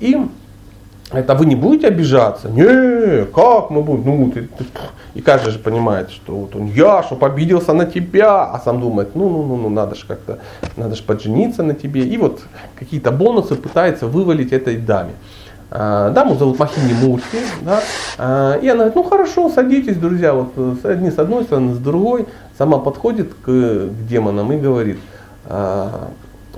[SPEAKER 1] И это вы не будете обижаться? Не, как мы будем? Ну, ты, ты. И каждый же понимает, что вот он, я, чтоб обиделся на тебя, а сам думает, ну, ну, ну, ну, надо же как-то, надо же поджениться на тебе. И вот какие-то бонусы пытается вывалить этой даме. А, даму зовут Махини Мурти, да, а, и она говорит, ну хорошо, садитесь, друзья, вот одни с одной стороны, с другой, сама подходит к, к демонам и говорит, а,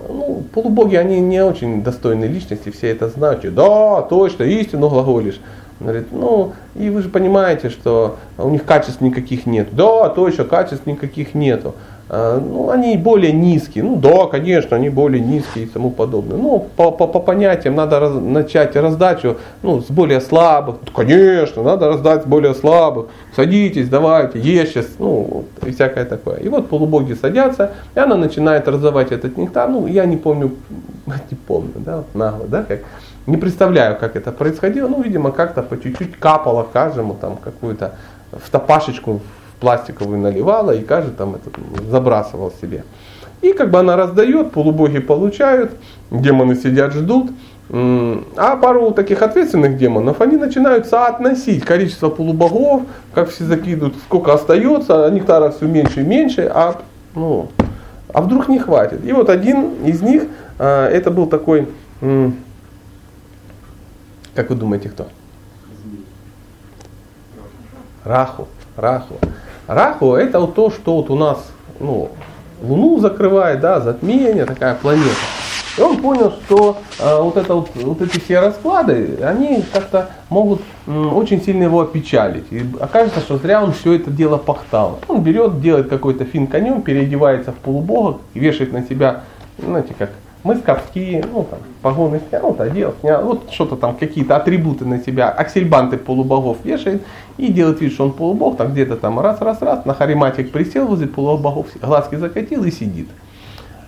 [SPEAKER 1] ну, полубоги, они не очень достойные личности, все это знают. Да, точно, истину глаголишь. Говорит, ну, и вы же понимаете, что у них качеств никаких нет. Да, точно, качеств никаких нету. А, ну, они более низкие. Ну да, конечно, они более низкие и тому подобное. Ну, по, по, по понятиям надо раз, начать раздачу ну, с более слабых. Конечно, надо раздать с более слабых. Садитесь, давайте, ешьте, ну, и всякое такое. И вот полубоги садятся, и она начинает раздавать этот нектар. Ну, я не помню, не помню, да, вот нагло, да, как. Не представляю, как это происходило. Ну, видимо, как-то по чуть-чуть капало каждому там какую-то в топашечку пластиковую наливала и каждый там этот забрасывал себе. И как бы она раздает, полубоги получают, демоны сидят, ждут. А пару таких ответственных демонов, они начинают соотносить количество полубогов, как все закидывают, сколько остается, а нектара все меньше и меньше, а, ну, а вдруг не хватит. И вот один из них, а, это был такой, как вы думаете, кто? Раху. Раху. Раху это вот то, что вот у нас ну, Луну закрывает, да, затмение, такая планета. И он понял, что э, вот, это вот, вот эти все расклады, они как-то могут м, очень сильно его опечалить. И окажется, что зря он все это дело пахтал. Он берет, делает какой-то фин конем, переодевается в полубога и вешает на себя, знаете, как мысковские, ну там, погоны снял, одел, снял, вот что-то там, какие-то атрибуты на себя, аксельбанты полубогов вешает и делает вид, что он полубог, там где-то там раз, раз, раз, на хариматик присел возле полубогов, глазки закатил и сидит.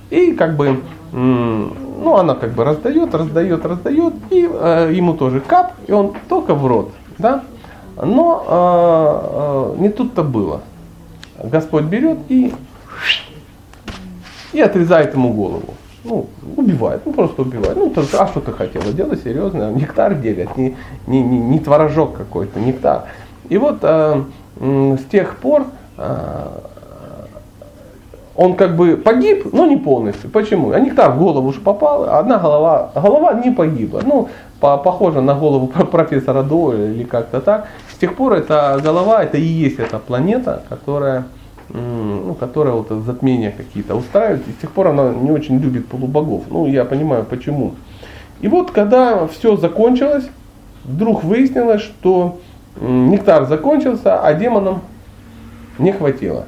[SPEAKER 1] И как бы, ну она как бы раздает, раздает, раздает, и э, ему тоже кап, и он только в рот, да. Но э, э, не тут-то было. Господь берет и, и отрезает ему голову. Ну, убивает, ну просто убивает. Ну, только, а что ты хотела? Дело серьезное. Нектар делят, не, не, не, не творожок какой-то, нектар. И вот э, с тех пор э, он как бы погиб, но не полностью. Почему? А нектар в голову уж попал, а одна голова, голова не погибла. Ну, по, похоже на голову профессора Доля или как-то так. С тех пор эта голова, это и есть эта планета, которая, ну, которая вот затмения какие-то устраивает. И с тех пор она не очень любит полубогов. Ну, я понимаю почему. И вот когда все закончилось, вдруг выяснилось, что нектар закончился, а демонам не хватило.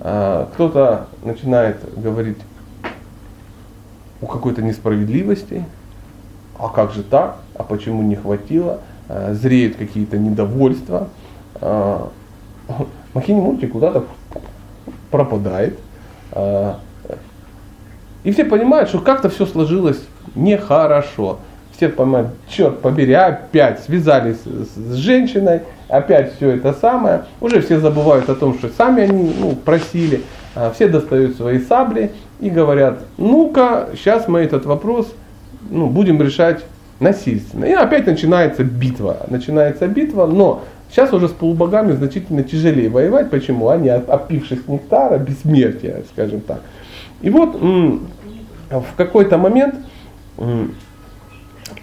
[SPEAKER 1] А, кто-то начинает говорить о какой-то несправедливости, а как же так, а почему не хватило, а, зреют какие-то недовольства. А, Махини Мурти куда-то пропадает. И все понимают, что как-то все сложилось нехорошо все понимают, черт побери, опять связались с, с женщиной, опять все это самое. Уже все забывают о том, что сами они ну, просили. А все достают свои сабли и говорят, ну-ка, сейчас мы этот вопрос ну, будем решать насильственно. И опять начинается битва. Начинается битва, но сейчас уже с полубогами значительно тяжелее воевать. Почему? Они, опившись нектара, бессмертия, скажем так. И вот в какой-то момент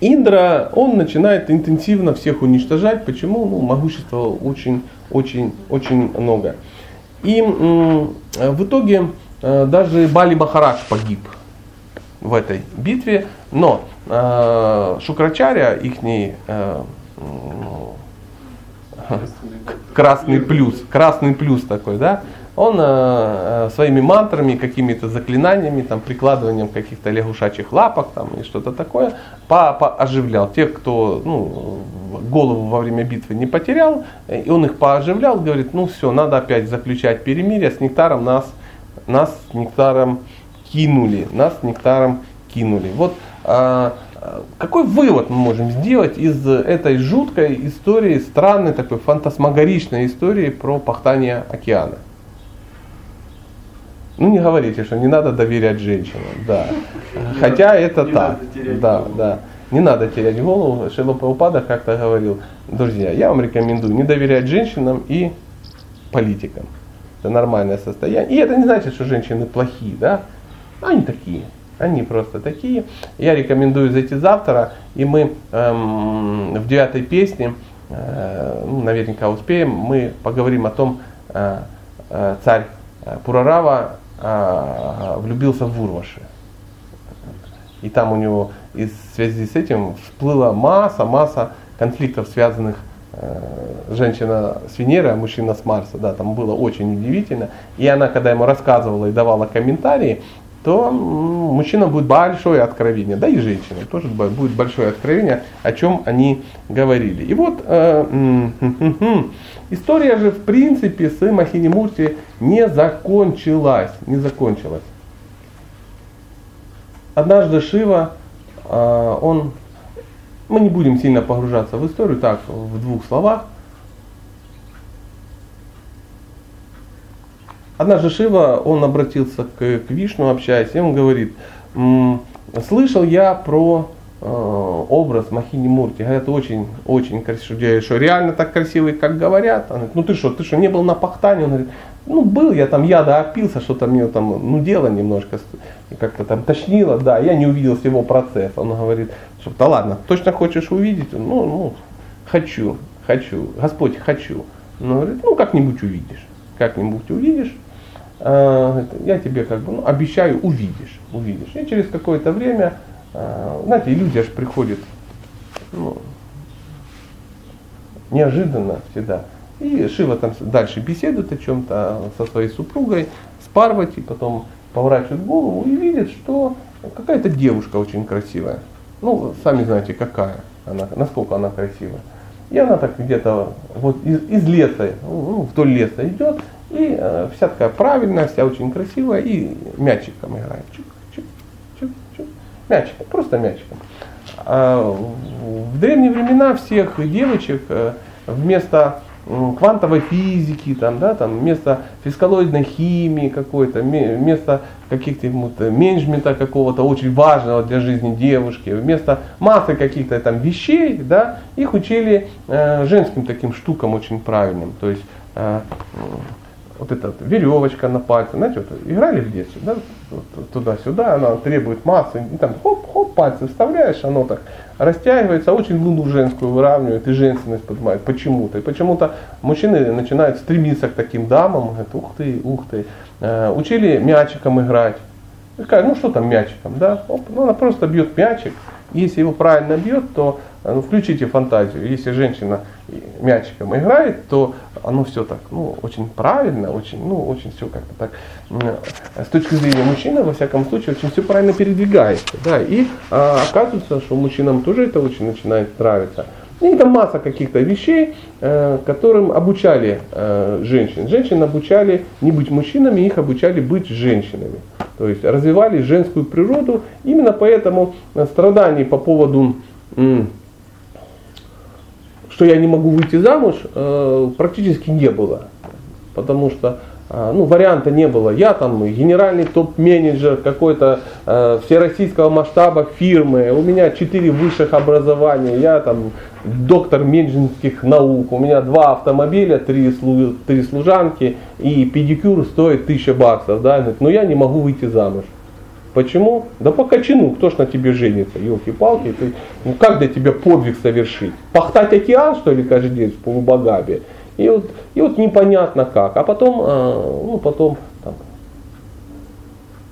[SPEAKER 1] Индра, он начинает интенсивно всех уничтожать. Почему? Ну, могущества очень, очень, очень много. И в итоге э, даже Бали Махарадж погиб в этой битве, но э, Шукрачаря, их э, красный плюс, красный плюс такой, да, он э, своими мантрами, какими-то заклинаниями, там, прикладыванием каких-то лягушачьих лапок там, и что-то такое, по, оживлял. Тех, кто ну, голову во время битвы не потерял, и он их пооживлял, говорит, ну все, надо опять заключать перемирие, с нектаром нас, нас с нектаром кинули, нас с нектаром кинули. Вот э, какой вывод мы можем сделать из этой жуткой истории, странной такой фантасмагоричной истории про пахтание океана? Ну не говорите, что не надо доверять женщинам, да. Хотя это не так. Да, голову. да. Не надо терять голову. Шило Паупада как-то говорил, друзья, я вам рекомендую не доверять женщинам и политикам. Это нормальное состояние. И это не значит, что женщины плохие, да? Они такие. Они просто такие. Я рекомендую зайти завтра, и мы эм, в девятой песне, э, ну, наверняка успеем, мы поговорим о том, э, э, царь э, Пурарава а, влюбился в Урваши. И там у него из связи с этим всплыла масса, масса конфликтов, связанных э, женщина с Венеры, а мужчина с Марса. Да, там было очень удивительно. И она, когда ему рассказывала и давала комментарии, то мужчина будет большое откровение, да и женщина тоже будет большое откровение, о чем они говорили. И вот э, история же в принципе с Махини Мурти не закончилась, не закончилась. Однажды Шива, э, он, мы не будем сильно погружаться в историю, так, в двух словах, Однажды Шива, он обратился к, к Вишну, общаясь, и он говорит, слышал я про э, образ Махини Мурти. Говорят, очень, очень красивый. Что реально так красивый, как говорят? Он говорит, ну ты что, ты что, не был на пахтане? Он говорит, ну был я там, я да опился, что-то мне там, ну дело немножко, как-то там тошнило, да, я не увидел всего процесса. Он говорит, что да ладно, точно хочешь увидеть? Ну, ну, хочу, хочу, Господь, хочу. Он говорит, ну как-нибудь увидишь, как-нибудь увидишь. А, я тебе как бы ну, обещаю, увидишь, увидишь. И через какое-то время э, знаете, иллюзия же приходит ну, неожиданно всегда. И Шива там дальше беседует о чем-то со своей супругой, с Парвати, потом поворачивает голову и видит, что какая-то девушка очень красивая. Ну, сами знаете, какая она, насколько она красивая. И она так где-то вот из, из леса, ну, вдоль леса идет, и э, вся такая правильная, вся очень красивая, и мячиком играет. Чук, чук, чук, чук. Мячиком, просто мячиком. А в древние времена всех девочек э, вместо квантовой физики, там, да, там, вместо фискалоидной химии какой-то, вместо каких-то менеджмента какого-то очень важного для жизни девушки, вместо массы каких-то там вещей, да, их учили э, женским таким штукам очень правильным. То есть э, вот эта вот веревочка на пальце, знаете, вот играли в детстве, да, вот, туда-сюда, она требует массы, и там хоп-хоп, пальцы вставляешь, оно так растягивается, очень луну женскую выравнивает и женственность поднимает почему-то. И почему-то мужчины начинают стремиться к таким дамам, говорят, ух ты, ух ты. Э, учили мячиком играть. И ну что там мячиком, да? Оп, ну она просто бьет мячик, если его правильно бьет, то ну, включите фантазию. Если женщина мячиком играет, то оно все так, ну, очень правильно, очень, ну, очень все как-то так, с точки зрения мужчины, во всяком случае, очень все правильно передвигается. Да, и а, оказывается, что мужчинам тоже это очень начинает нравиться. И это масса каких-то вещей, э, которым обучали э, женщин. Женщин обучали не быть мужчинами, их обучали быть женщинами. То есть развивали женскую природу. Именно поэтому страданий по поводу что я не могу выйти замуж, э, практически не было. Потому что э, ну, варианта не было. Я там генеральный топ-менеджер какой-то э, всероссийского масштаба фирмы, у меня четыре высших образования, я там доктор менеджерских наук, у меня два автомобиля, три, слу, три служанки и педикюр стоит тысяча баксов. Да? Но «Ну, я не могу выйти замуж. Почему? Да по кочану, кто ж на тебе женится, елки-палки, ты, ну как для тебя подвиг совершить? Пахтать океан, что ли, каждый день в полубогабе? И вот, и вот непонятно как. А потом, а, ну потом, там,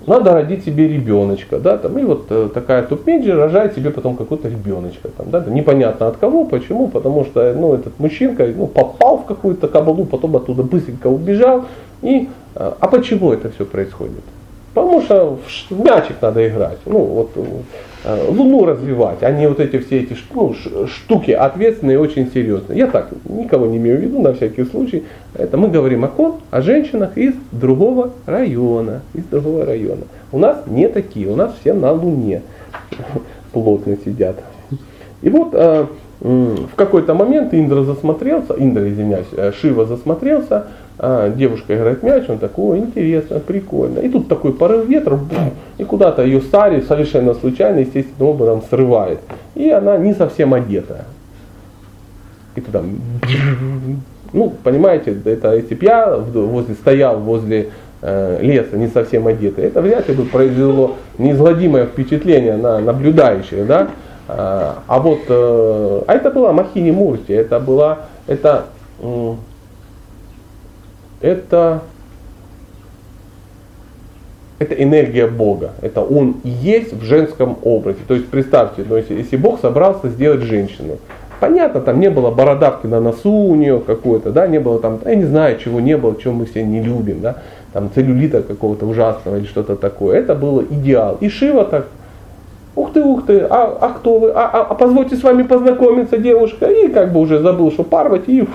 [SPEAKER 1] надо родить себе ребеночка, да, там, и вот э, такая топ-менеджер рожает себе потом какого-то ребеночка, там, да, непонятно от кого, почему, потому что, ну, этот мужчинка, ну, попал в какую-то кабалу, потом оттуда быстренько убежал, и, а, а почему это все происходит? Потому что в мячик надо играть, ну вот э, луну развивать, а не вот эти все эти ну, штуки ответственные очень серьезные. Я так никого не имею в виду на всякий случай. Это мы говорим о ком? О женщинах из другого района. Из другого района. У нас не такие, у нас все на луне плотно сидят. И вот э, в какой-то момент Индра засмотрелся, Индра, извиняюсь, э, Шива засмотрелся, а, девушка играет мяч, он такой, интересно, прикольно. И тут такой порыв ветра, бум, и куда-то ее Сари совершенно случайно, естественным образом срывает. И она не совсем одетая. И туда, ну, понимаете, это если бы я возле, стоял возле э, леса не совсем одетый, это вряд ли бы произвело неизгладимое впечатление на наблюдающих, да. А, а вот, э, а это была Махини Мурти, это была, это это, это энергия Бога. Это Он есть в женском образе. То есть представьте, ну, если, если Бог собрался сделать женщину, понятно, там не было бородавки на носу у нее какой-то, да, не было там, я не знаю, чего не было, чего мы все не любим, да, там целлюлита какого-то ужасного или что-то такое. Это было идеал. И Шива так, ух ты, ух ты, а, а кто вы, а, а, а позвольте с вами познакомиться, девушка. И как бы уже забыл, что Парвати, и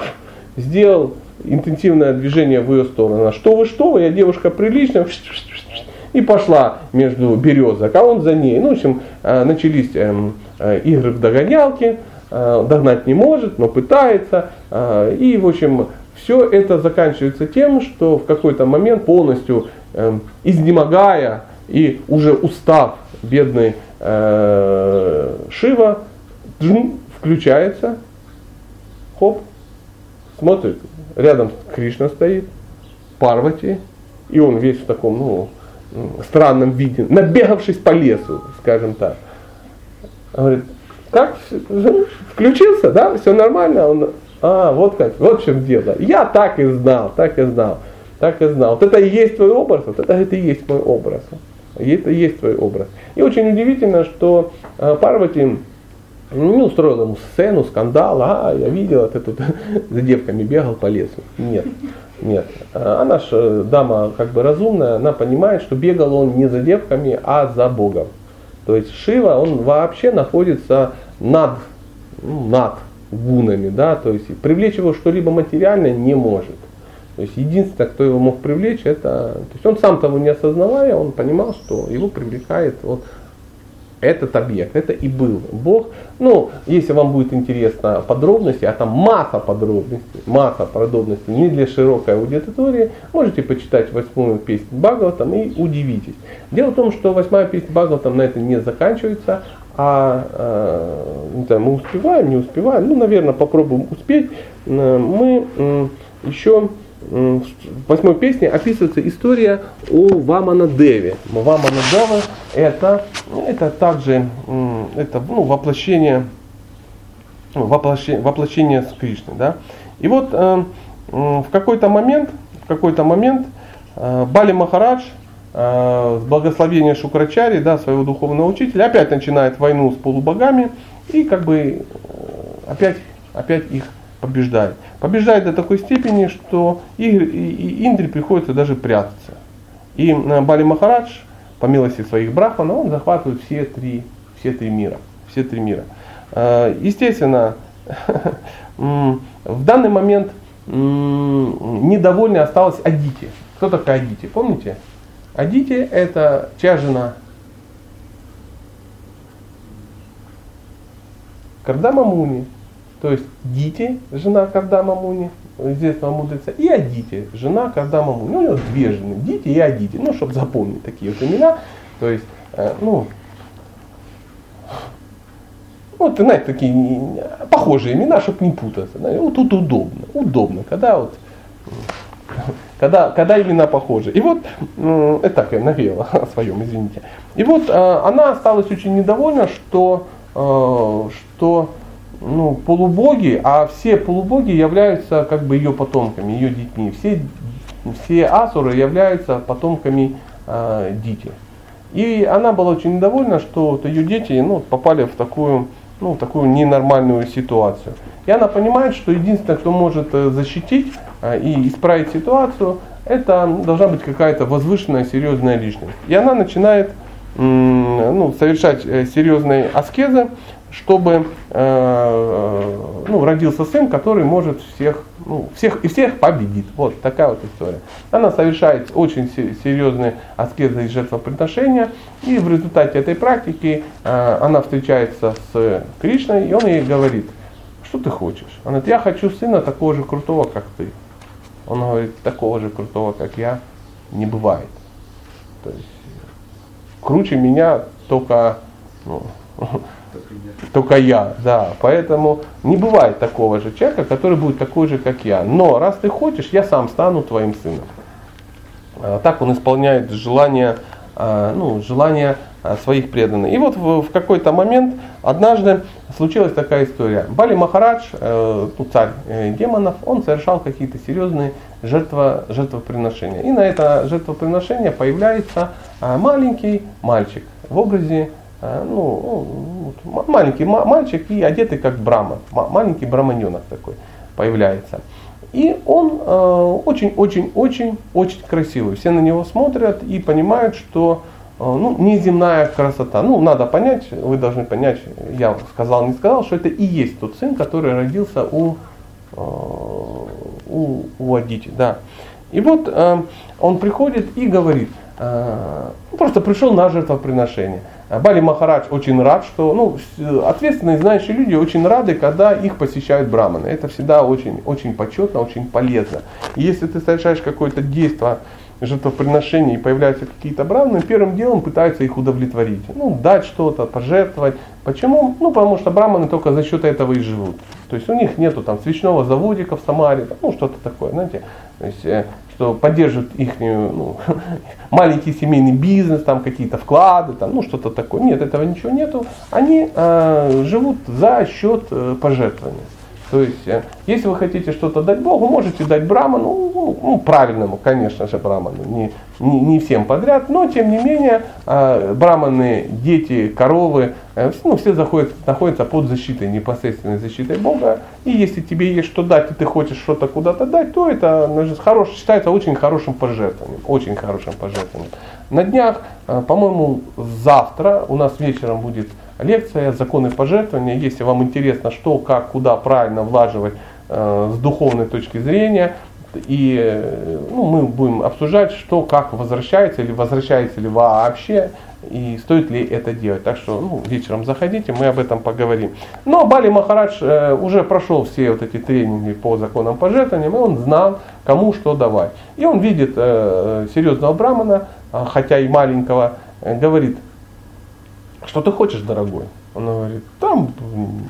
[SPEAKER 1] сделал интенсивное движение в ее сторону. Она, что вы, что вы, я девушка приличная, и пошла между березок, а он за ней. Ну, в общем, э, начались эм, э, игры в догонялки, э, догнать не может, но пытается. И, в общем, все это заканчивается тем, что в какой-то момент полностью эм, изнемогая и уже устав бедный Шива, включается, хоп, смотрит, рядом Кришна стоит, Парвати, и он весь в таком, ну, странном виде, набегавшись по лесу, скажем так. Говорит, как, включился, да, все нормально? Он, а, вот как, вот в чем дело. Я так и знал, так и знал, так и знал. Вот это и есть твой образ, вот это, это и есть мой образ. И это есть твой образ. И очень удивительно, что э, Парвати не устроил ему сцену, скандал, а я видел, ты тут за девками бегал по лесу. Нет, нет. Она же дама как бы разумная, она понимает, что бегал он не за девками, а за Богом. То есть Шива, он вообще находится над, ну, над гунами, да, то есть привлечь его что-либо материальное не может. То есть единственное, кто его мог привлечь, это, то есть он сам того не осознавая, он понимал, что его привлекает вот этот объект, это и был Бог. Ну, если вам будет интересно подробности, а там масса подробностей, масса подробностей не для широкой аудитории, можете почитать восьмую песню Бхагаватам и удивитесь. Дело в том, что восьмая песня Бхагаватам на это не заканчивается, а э, знаю, мы успеваем, не успеваем, ну, наверное, попробуем успеть. Мы еще в восьмой песне описывается история о Вамана Деве. Вамана Дева это, это также это, ну, воплощение, воплощение, воплощение с Кришной. Да? И вот э, в какой-то момент, в какой-то момент э, Бали Махарадж э, с благословения Шукрачари, да, своего духовного учителя, опять начинает войну с полубогами и как бы э, опять, опять их побеждает. Побеждает до такой степени, что Индре приходится даже прятаться. И Бали Махарадж, по милости своих брахманов, он захватывает все три, все три мира. Все три мира. Э, естественно, в данный момент недовольной осталась Адити. Кто такая Адити? Помните? Адити это чья жена? Кардама Муни. То есть Дити, жена Кардама Муни, известного мудреца, и Адити, жена Кардама Муни. Ну, у него две жены, Дити и Адити, ну, чтобы запомнить такие вот имена. То есть, э, ну, вот, знаете, такие похожие имена, чтобы не путаться. Да? Вот тут удобно, удобно, когда вот когда, когда имена похожи. И вот, это так я навела о своем, извините. И вот э, она осталась очень недовольна, что, э, что ну, полубоги, а все полубоги являются как бы ее потомками, ее детьми. Все, все асуры являются потомками э, Дити. И она была очень недовольна, что вот ее дети ну, попали в такую, ну, такую ненормальную ситуацию. И она понимает, что единственное, кто может э, защитить э, и исправить ситуацию, это должна быть какая-то возвышенная, серьезная личность. И она начинает ну, совершать э, серьезные аскезы, чтобы э, э, ну, родился сын, который может всех, ну, всех и всех победит. Вот такая вот история. Она совершает очень серьезные аскезы и жертвоприношения, и в результате этой практики э, она встречается с Кришной, и он ей говорит, что ты хочешь? Она говорит, я хочу сына такого же крутого, как ты. Он говорит, такого же крутого, как я, не бывает. То есть круче меня только ну, только я, да. Поэтому не бывает такого же человека, который будет такой же, как я. Но раз ты хочешь, я сам стану твоим сыном. А, так он исполняет желание, а, ну, желание а, своих преданных. И вот в, в какой-то момент однажды случилась такая история. Бали Махарадж, э, ну, царь э, демонов, он совершал какие-то серьезные жертва, жертвоприношения. И на это жертвоприношение появляется маленький мальчик в образе Э, ну, маленький мальчик и одетый как брама, маленький браманенок такой появляется. И он очень-очень-очень-очень э, красивый. Все на него смотрят и понимают, что э, ну, неземная красота. Ну, надо понять, вы должны понять, я сказал, не сказал, что это и есть тот сын, который родился у, у, у Адити. Да. И вот он приходит и говорит, просто пришел на жертвоприношение. Бали Махарадж очень рад, что ну, ответственные знающие люди очень рады, когда их посещают браманы. Это всегда очень, очень почетно, очень полезно. И если ты совершаешь какое-то действие, жертвоприношения и появляются какие-то браманы, первым делом пытаются их удовлетворить. Ну, дать что-то, пожертвовать. Почему? Ну, потому что браманы только за счет этого и живут. То есть у них нету там свечного заводика в Самаре, ну, что-то такое, знаете. То есть, э, что поддерживают их ну, маленький семейный бизнес, там какие-то вклады, там, ну что-то такое. Нет, этого ничего нету. Они э, живут за счет э, пожертвования. То есть, э, если вы хотите что-то дать Богу, можете дать браману, ну, ну правильному, конечно же, браману, не, не, не всем подряд, но тем не менее, э, браманы, дети, коровы, э, ну, все заходят, находятся под защитой, непосредственной защитой Бога. И если тебе есть что дать, и ты хочешь что-то куда-то дать, то это ну, хорош, считается очень хорошим пожертвованием, очень хорошим пожертвованием. На днях, по-моему, завтра у нас вечером будет лекция «Законы пожертвования». Если вам интересно, что, как, куда правильно влаживать э, с духовной точки зрения, и э, ну, мы будем обсуждать, что, как возвращается, или возвращается ли вообще, и стоит ли это делать. Так что ну, вечером заходите, мы об этом поговорим. Но Бали Махарадж э, уже прошел все вот эти тренинги по законам пожертвования, и он знал, кому что давать. И он видит э, серьезного брамана, э, хотя и маленького, э, говорит, что ты хочешь, дорогой? Он говорит, там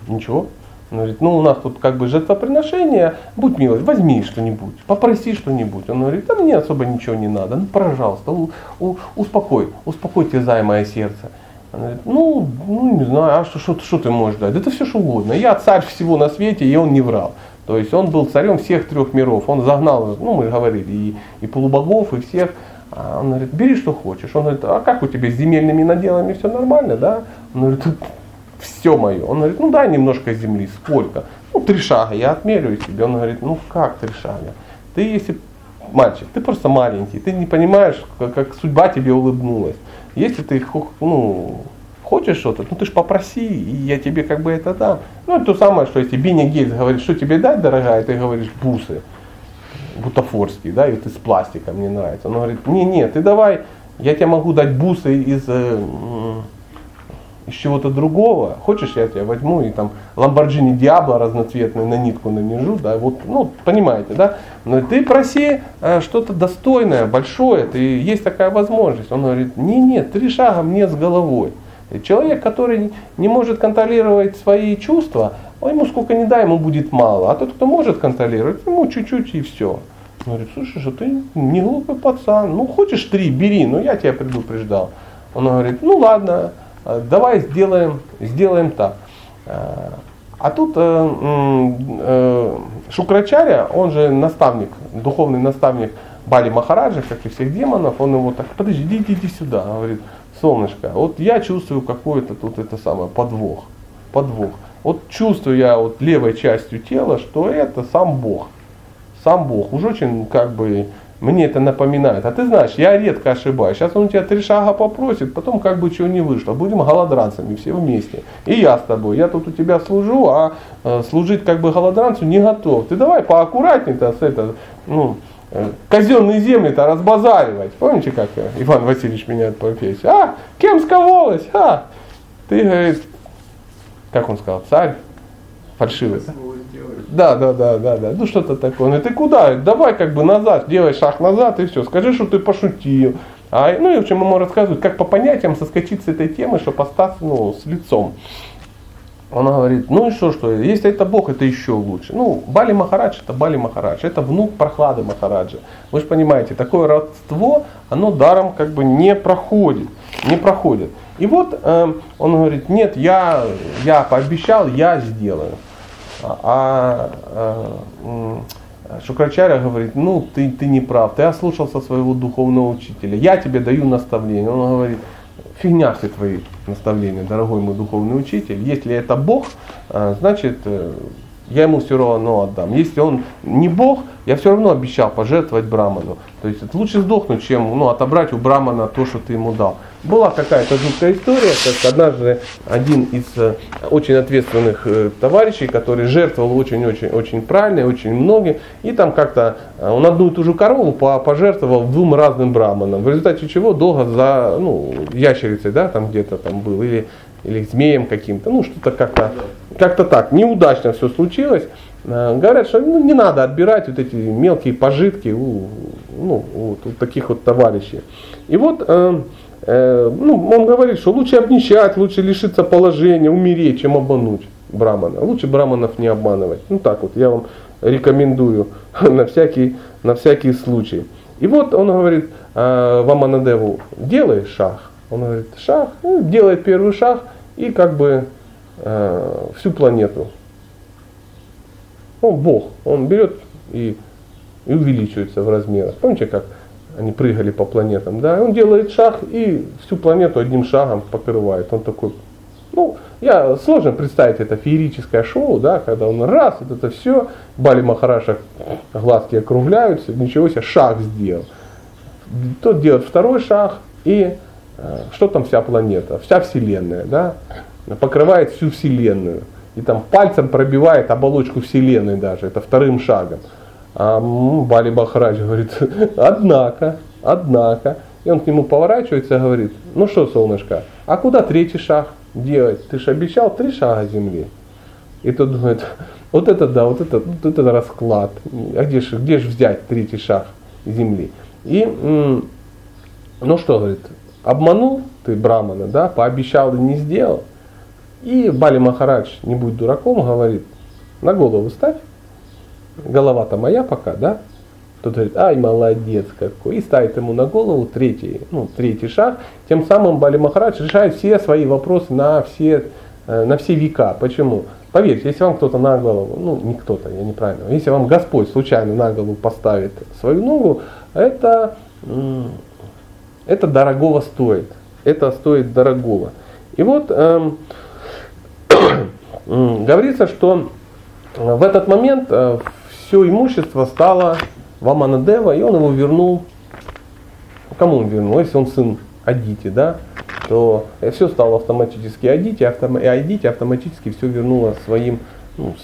[SPEAKER 1] ничего. Он говорит, ну у нас тут как бы жертвоприношение, будь милость, возьми что-нибудь, попроси что-нибудь. Он говорит, да мне особо ничего не надо, ну пожалуйста, у, у, успокой, успокой терзай сердце. Он говорит, ну, ну не знаю, а что, что, что ты можешь дать? Да это все что угодно. Я царь всего на свете, и он не врал. То есть он был царем всех трех миров. Он загнал, ну мы говорили, и, и полубогов, и всех. А он говорит, бери что хочешь. Он говорит, а как у тебя с земельными наделами все нормально, да? Он говорит, все мое. Он говорит, ну дай немножко земли, сколько? Ну три шага, я отмерю тебе. Он говорит, ну как три шага? Ты если мальчик, ты просто маленький, ты не понимаешь, как, как судьба тебе улыбнулась. Если ты ну, хочешь что-то, ну ты ж попроси, и я тебе как бы это дам. Ну это то самое, что если Биня Гейтс говорит, что тебе дать, дорогая, ты говоришь бусы бутафорский, да, и вот из пластика мне нравится. Он говорит, не, не, ты давай, я тебе могу дать бусы из, э, из чего-то другого. Хочешь, я тебя возьму и там Ламборджини Диабло разноцветный на нитку нанижу, да, вот, ну, понимаете, да. Но ты проси э, что-то достойное, большое, ты, есть такая возможность. Он говорит, не, нет, три шага мне с головой. Человек, который не может контролировать свои чувства, а ему сколько не дай, ему будет мало. А тот, кто может контролировать, ему чуть-чуть и все. Он говорит, слушай, что ты не глупый пацан. Ну, хочешь три, бери, но я тебя предупреждал. Он говорит, ну ладно, э, давай сделаем, сделаем так. Э, а тут э, э, Шукрачаря, он же наставник, духовный наставник Бали Махараджа, как и всех демонов, он его так, подожди, иди, иди сюда. Говорит, солнышко, вот я чувствую какой-то тут это самое подвох. Подвох. Вот чувствую я вот левой частью тела, что это сам Бог. Сам Бог. Уж очень как бы мне это напоминает. А ты знаешь, я редко ошибаюсь. Сейчас он у тебя три шага попросит, потом как бы чего не вышло. Будем голодранцами все вместе. И я с тобой. Я тут у тебя служу, а э, служить как бы голодранцу не готов. Ты давай поаккуратней-то с это, ну, э, казенные земли-то разбазаривать. Помните, как Иван Васильевич меняет профессию? А, кем сковалась? А, ты, говорит, как он сказал, царь фальшивый. Да, да, да, да, да. Ну что-то такое. Ну ты куда? Давай как бы назад, делай шаг назад и все. Скажи, что ты пошутил. А, ну и в общем ему рассказывают, как по понятиям соскочить с этой темы, чтобы остаться ну, с лицом. Он говорит, ну и что, что, если это Бог, это еще лучше. Ну, Бали Махарадж это Бали Махарадж, это внук Прохлады Махараджа. Вы же понимаете, такое родство, оно даром как бы не проходит, не проходит. И вот э, он говорит, нет, я, я пообещал, я сделаю. А, а э, Шукрачаря говорит, ну ты, ты не прав, ты ослушался своего духовного учителя, я тебе даю наставление. Он говорит, фигня все твои наставления, дорогой мой духовный учитель. Если это Бог, э, значит э, я ему все равно отдам. Если он не Бог, я все равно обещал пожертвовать Браману. То есть лучше сдохнуть, чем ну, отобрать у Брамана то, что ты ему дал. Была какая-то жуткая история, как однажды один из э, очень ответственных э, товарищей, который жертвовал очень-очень-очень правильно, очень многим, и там как-то э, он одну и ту же корову пожертвовал двум разным браманам, в результате чего долго за ну, ящерицей, да, там где-то там был, или или змеем каким-то, ну что-то как-то как-то так, неудачно все случилось. Э, говорят, что ну, не надо отбирать вот эти мелкие пожитки у, ну, вот, у таких вот товарищей. И вот э, э, ну, он говорит, что лучше обнищать, лучше лишиться положения, умереть, чем обмануть брамана. Лучше браманов не обманывать. Ну так вот, я вам рекомендую на всякий, на всякий случай. И вот он говорит э, Ваманадеву, делай шаг. Он говорит, шаг, ну, делает первый шаг и как бы э, всю планету Он Бог, он берет и, и увеличивается в размерах. Помните, как они прыгали по планетам, да, он делает шаг и всю планету одним шагом покрывает. Он такой, ну, я сложно представить это феерическое шоу, да, когда он раз, вот это все, Бали Махараша глазки округляются, ничего себе, шаг сделал. Тот делает второй шаг, и э, что там вся планета, вся Вселенная, да, покрывает всю Вселенную. И там пальцем пробивает оболочку Вселенной даже, это вторым шагом. А Бали Бахарадж говорит, однако, однако. И он к нему поворачивается и говорит, ну что, солнышко, а куда третий шаг делать? Ты же обещал три шага земли. И тот думает, вот это да, вот это, вот это расклад. А где же где ж взять третий шаг земли? И, ну что, говорит, обманул ты Брамана, да, пообещал и не сделал. И Бали Махарадж, не будь дураком, говорит, на голову ставь, голова-то моя пока, да? Тот говорит, ай, молодец какой. И ставит ему на голову третий, ну, третий шаг. Тем самым Бали Махарадж решает все свои вопросы на все, э, на все века. Почему? Поверьте, если вам кто-то на голову, ну не кто-то, я неправильно, если вам Господь случайно на голову поставит свою ногу, это, это дорогого стоит. Это стоит дорогого. И вот эм, говорится, что в этот момент э, все имущество стало Ваманадева, и он его вернул. Кому он вернул? Если он сын Адити, да, то все стало автоматически Адити, и Адити автоматически все вернуло своим, ну,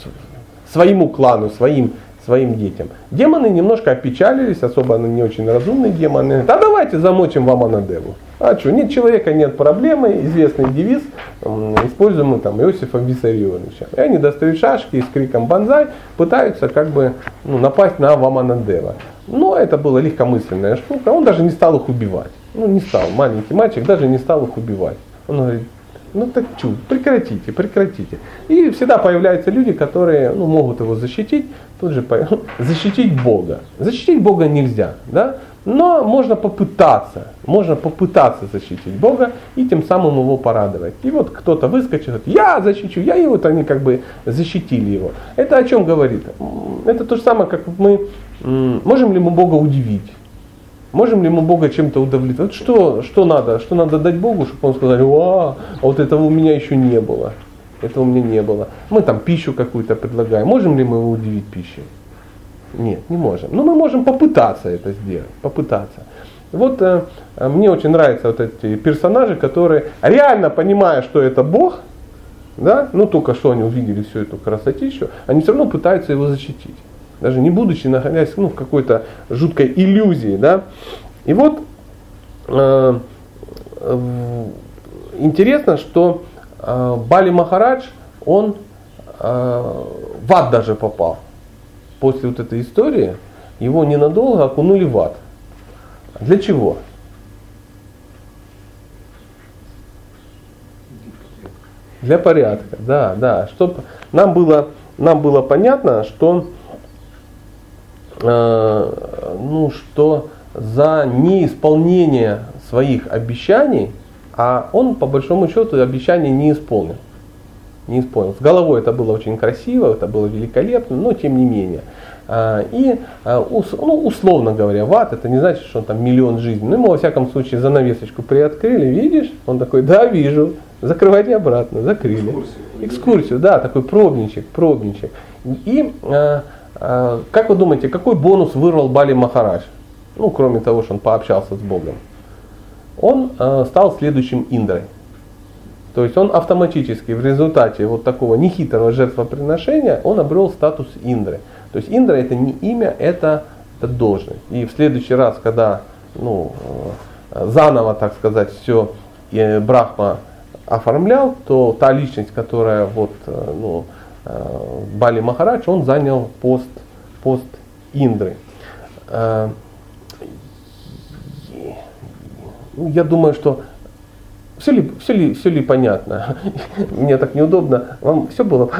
[SPEAKER 1] своему клану, своим, своим детям. Демоны немножко опечалились, особо они не очень разумные демоны. Да давайте замочим Ваманадеву. А что, нет человека, нет проблемы, известный девиз, используемый там Иосифом Виссарионовичем. И они достают шашки и с криком «Бонзай» пытаются как бы ну, напасть на Ваманадева. Но это была легкомысленная штука, он даже не стал их убивать. Ну не стал, маленький мальчик даже не стал их убивать. Он говорит, ну так чу, прекратите, прекратите. И всегда появляются люди, которые ну, могут его защитить, тут же защитить Бога. Защитить Бога нельзя, да? Но можно попытаться, можно попытаться защитить Бога и тем самым его порадовать. И вот кто-то выскочит, говорит, я защищу, я, и вот они как бы защитили его. Это о чем говорит? Это то же самое, как мы, можем ли мы Бога удивить? Можем ли мы Бога чем-то удовлетворить? Вот что, что надо? Что надо дать Богу, чтобы он сказал, а вот этого у меня еще не было. Этого у меня не было. Мы там пищу какую-то предлагаем. Можем ли мы его удивить пищей? Нет, не можем. Но мы можем попытаться это сделать, попытаться. Вот э, мне очень нравятся вот эти персонажи, которые реально понимая, что это Бог, да, ну только что они увидели всю эту красотищу, они все равно пытаются его защитить. Даже не будучи находясь ну, в какой-то жуткой иллюзии. Да. И вот э, э, интересно, что э, Бали Махарадж, он э, в ад даже попал после вот этой истории его ненадолго окунули в ад. Для чего? Для порядка, да, да. Чтобы нам было, нам было понятно, что, э, ну, что за неисполнение своих обещаний, а он по большому счету обещания не исполнил не исполнил. С головой это было очень красиво, это было великолепно, но тем не менее. А, и, а, ну, условно говоря, ват, это не значит, что он там миллион жизней. Ну, ему, во всяком случае, занавесочку приоткрыли, видишь? Он такой, да, вижу, закрывайте обратно, закрыли. Экскурсию. Экскурсию, да, такой пробничек, пробничек. И, а, как вы думаете, какой бонус вырвал Бали Махарадж? Ну, кроме того, что он пообщался с Богом. Он стал следующим Индрой. То есть он автоматически в результате вот такого нехитрого жертвоприношения, он обрел статус Индры. То есть Индра это не имя, это, это должность. И в следующий раз, когда ну, э, заново, так сказать, все э, Брахма оформлял, то та личность, которая вот, э, ну, Бали Махарадж, он занял пост, пост Индры. Я думаю, что все ли, все ли, все ли понятно? Мне так неудобно. Вам все было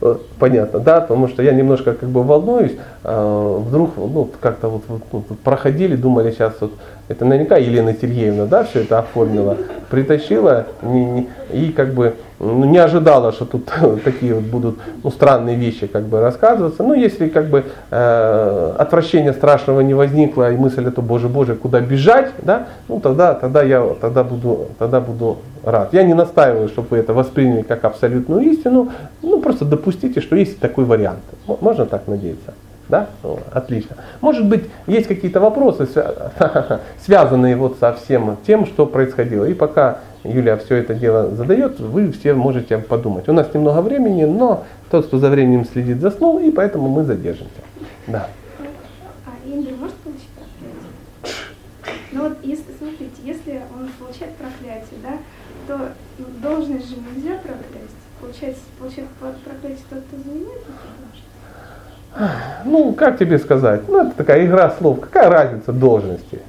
[SPEAKER 1] понятно, да? Потому что я немножко как бы волнуюсь. А, вдруг ну, как-то вот, вот, вот проходили, думали сейчас вот это наверняка Елена Сергеевна, да, все это оформила, притащила не, не, и как бы ну, не ожидала, что тут такие вот будут ну, странные вещи как бы рассказываться. Ну, если как бы э, отвращения страшного не возникло, и мысль это, боже, боже, куда бежать, да, ну тогда, тогда я тогда буду, тогда буду рад. Я не настаиваю, чтобы вы это восприняли как абсолютную истину, ну просто допустите, что есть такой вариант. Можно так надеяться? Да? О, отлично. Может быть, есть какие-то вопросы, связанные вот со всем тем, что происходило. И пока Юлия все это дело задает, вы все можете подумать. У нас немного времени, но тот, кто за временем следит, заснул, и поэтому мы задержимся. Да.
[SPEAKER 3] А Индия может получить проклятие? Ну вот, если, смотрите, если он получает проклятие, да, то ну, должность же нельзя проклятие. Получается, получает проклятие тот, кто занимает
[SPEAKER 1] Ну, как тебе сказать? Ну, это такая игра слов. Какая разница должности?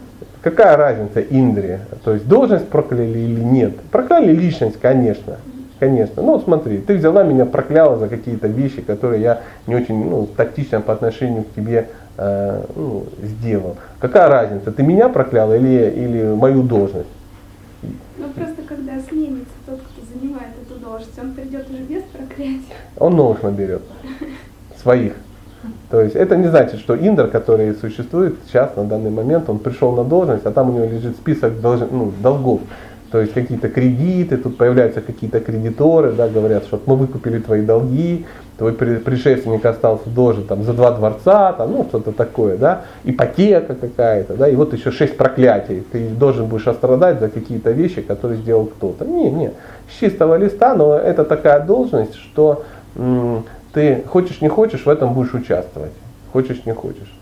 [SPEAKER 1] Какая разница Индри? То есть должность прокляли или нет? Прокляли личность, конечно. Конечно. Ну смотри, ты взяла меня, прокляла за какие-то вещи, которые я не очень ну, тактично по отношению к тебе э, ну, сделал. Какая разница, ты меня прокляла или, или мою должность?
[SPEAKER 3] Ну просто когда сменится тот, кто занимает эту должность, он придет уже без проклятия.
[SPEAKER 1] Он новых наберет. Своих. То есть это не значит, что Индр, который существует сейчас на данный момент, он пришел на должность, а там у него лежит список долж, ну, долгов. То есть какие-то кредиты, тут появляются какие-то кредиторы, да, говорят, что мы выкупили твои долги, твой предшественник остался должен там, за два дворца, там, ну что-то такое, да, ипотека какая-то, да, и вот еще шесть проклятий, ты должен будешь страдать за какие-то вещи, которые сделал кто-то. Не, не, с чистого листа, но это такая должность, что ты хочешь не хочешь, в этом будешь участвовать. Хочешь не хочешь.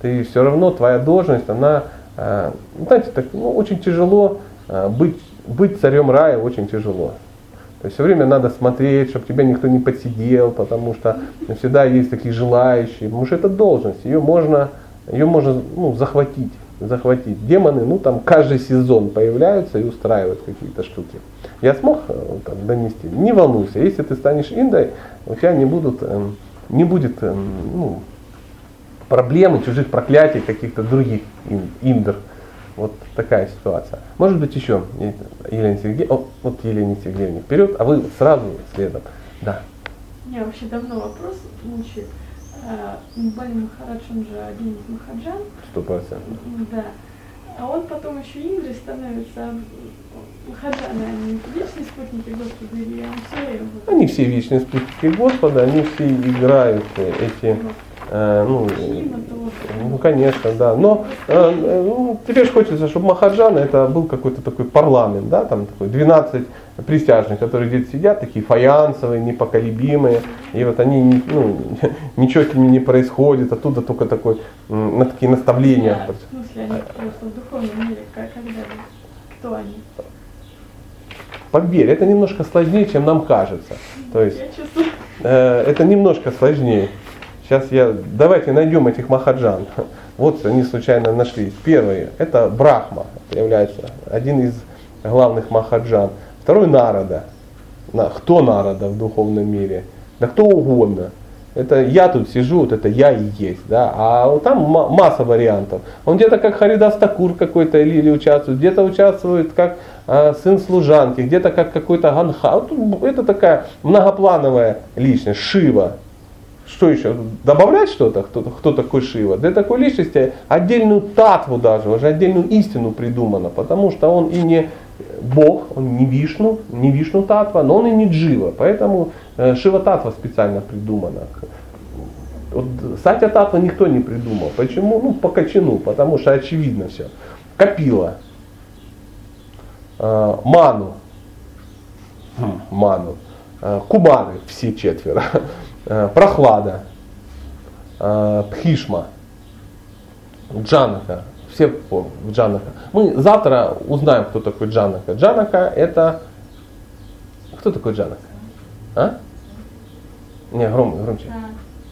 [SPEAKER 1] Ты все равно, твоя должность, она, э, знаете, так, ну, очень тяжело э, быть, быть царем рая, очень тяжело. То есть все время надо смотреть, чтобы тебя никто не подсидел, потому что всегда есть такие желающие. Потому что это должность, ее можно, ее можно ну, захватить захватить. Демоны, ну там каждый сезон появляются и устраивают какие-то штуки. Я смог э, там, донести? Не волнуйся, если ты станешь индой, у тебя не, будут, эм, не будет эм, ну, проблемы, чужих проклятий, каких-то других индр. Вот такая ситуация. Может быть еще, Елена Сергеевна, вот Елена Сергеевна вперед, а вы сразу следом. Да.
[SPEAKER 4] У меня вообще давно вопрос мучает. Бали Махарадж, он же один из Махаджан.
[SPEAKER 1] Сто процентов.
[SPEAKER 4] Да. А он потом еще Индри становится Махаджаны, они вечные спутники Господа или все
[SPEAKER 1] Они все вечные спутники Господа, они все играют эти Э, ну, ну, конечно, да. Но э, ну, тебе же хочется, чтобы Махаджана это был какой-то такой парламент, да, там такой 12 присяжных, которые где-то сидят, такие фаянсовые, непоколебимые, и вот они, ну, ничего с ними не происходит, оттуда только такой, на такие наставления.
[SPEAKER 4] Нет, в смысле, они просто в духовном мире, как, когда, кто они?
[SPEAKER 1] Поверь, это немножко сложнее, чем нам кажется. То есть, э, это немножко сложнее. Сейчас я, давайте найдем этих махаджан. Вот они случайно нашлись. Первый, это Брахма, является один из главных махаджан. Второй Нарада. Кто Нарада в духовном мире? Да кто угодно. Это я тут сижу, вот это я и есть. Да? А там масса вариантов. Он где-то как Харидас Такур какой-то или, или участвует, где-то участвует как э, сын служанки, где-то как какой-то Ганха. Это такая многоплановая личность, Шива что еще, добавлять что-то, кто, кто такой Шива? Для такой личности отдельную татву даже, уже отдельную истину придумано, потому что он и не Бог, он не Вишну, не Вишну татва, но он и не Джива, поэтому э, Шива татва специально придумана. Вот Сатя татва никто не придумал. Почему? Ну, по качину, потому что очевидно все. Капила, э, Ману, Ману, э, Кубары, все четверо. Э, прохлада, э, Пхишма, Джанака. Все помнят Джанака. Мы завтра узнаем, кто такой Джанака. Джанака это... Кто такой Джанака? А? Не, гром, громче.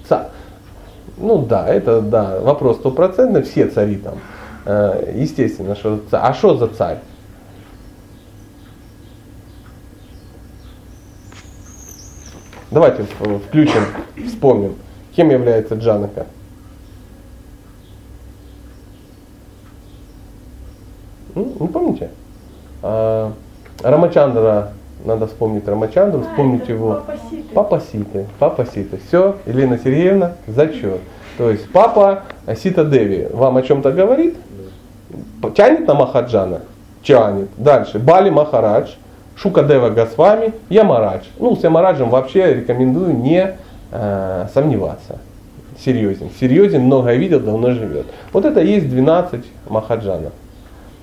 [SPEAKER 1] Царь. Ну да, это да, вопрос стопроцентный, все цари там. Э, естественно, что. А что за царь? Давайте включим, вспомним, кем является Джанака. Ну, помните? А, Рамачандра Надо вспомнить Рамачандру,
[SPEAKER 4] А,
[SPEAKER 1] вспомнить его.
[SPEAKER 4] Папа Ситы.
[SPEAKER 1] Папа Ситы. Все, Елена Сергеевна, зачет. То есть папа Сита Деви вам о чем-то говорит? Тянет на Махаджана? Тянет. Дальше. Бали Махарадж, Шукадева Госвами, Ямарадж. Ну, с Ямараджем вообще рекомендую не э, сомневаться. Серьезен. Серьезен, многое видел, давно живет. Вот это есть 12 Махаджанов.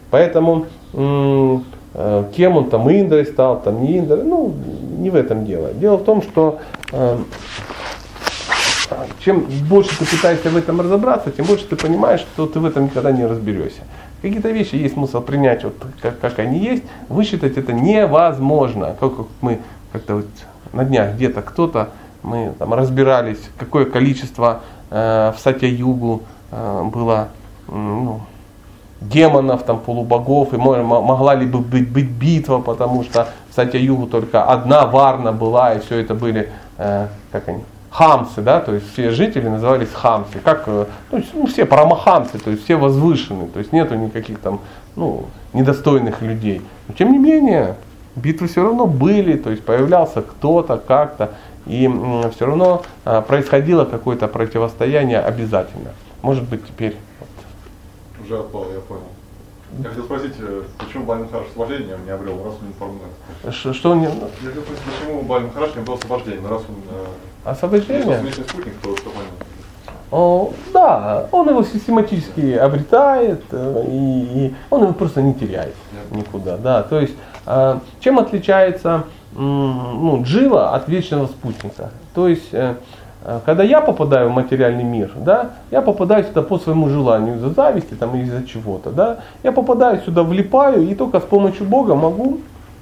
[SPEAKER 1] Поэтому м, э, кем он там Индрой стал, там не Индрой, ну не в этом дело. Дело в том, что э, чем больше ты пытаешься в этом разобраться, тем больше ты понимаешь, что ты в этом никогда не разберешься. Какие-то вещи есть смысл принять вот как, как они есть, высчитать это невозможно. Как, мы как-то вот на днях где-то кто-то, мы там разбирались, какое количество э, в Сатья-Югу э, было ну, демонов, там, полубогов, и мо- мо- могла ли бы быть, быть битва, потому что в Сатья-Югу только одна варна была, и все это были, э, как они, хамсы, да, то есть все жители назывались хамсы, как, э, ну, все парамахамсы, то есть все возвышенные, то есть нету никаких там, ну, недостойных людей. Но тем не менее, битвы все равно были, то есть появлялся кто-то, как-то, и все равно э, происходило какое-то противостояние обязательно. Может быть теперь
[SPEAKER 5] Уже отпал, я понял. Я хотел спросить, э, почему Баль Махараш освобождение не обрел, раз он информатор?
[SPEAKER 1] Ш- что не,
[SPEAKER 5] Я хотел спросить, почему Баль Махараш не обрел освобождение, раз он э,
[SPEAKER 1] освобождение?
[SPEAKER 5] внешний спутник, то понятно.
[SPEAKER 1] О, да, он его систематически обретает, э, и, и он его просто не теряет никуда. Да. То есть, чем отличается ну, Джива от вечного спутника? То есть, когда я попадаю в материальный мир, да, я попадаю сюда по своему желанию, из-за зависти там, или из-за чего-то. Да, я попадаю сюда, влипаю, и только с помощью Бога могу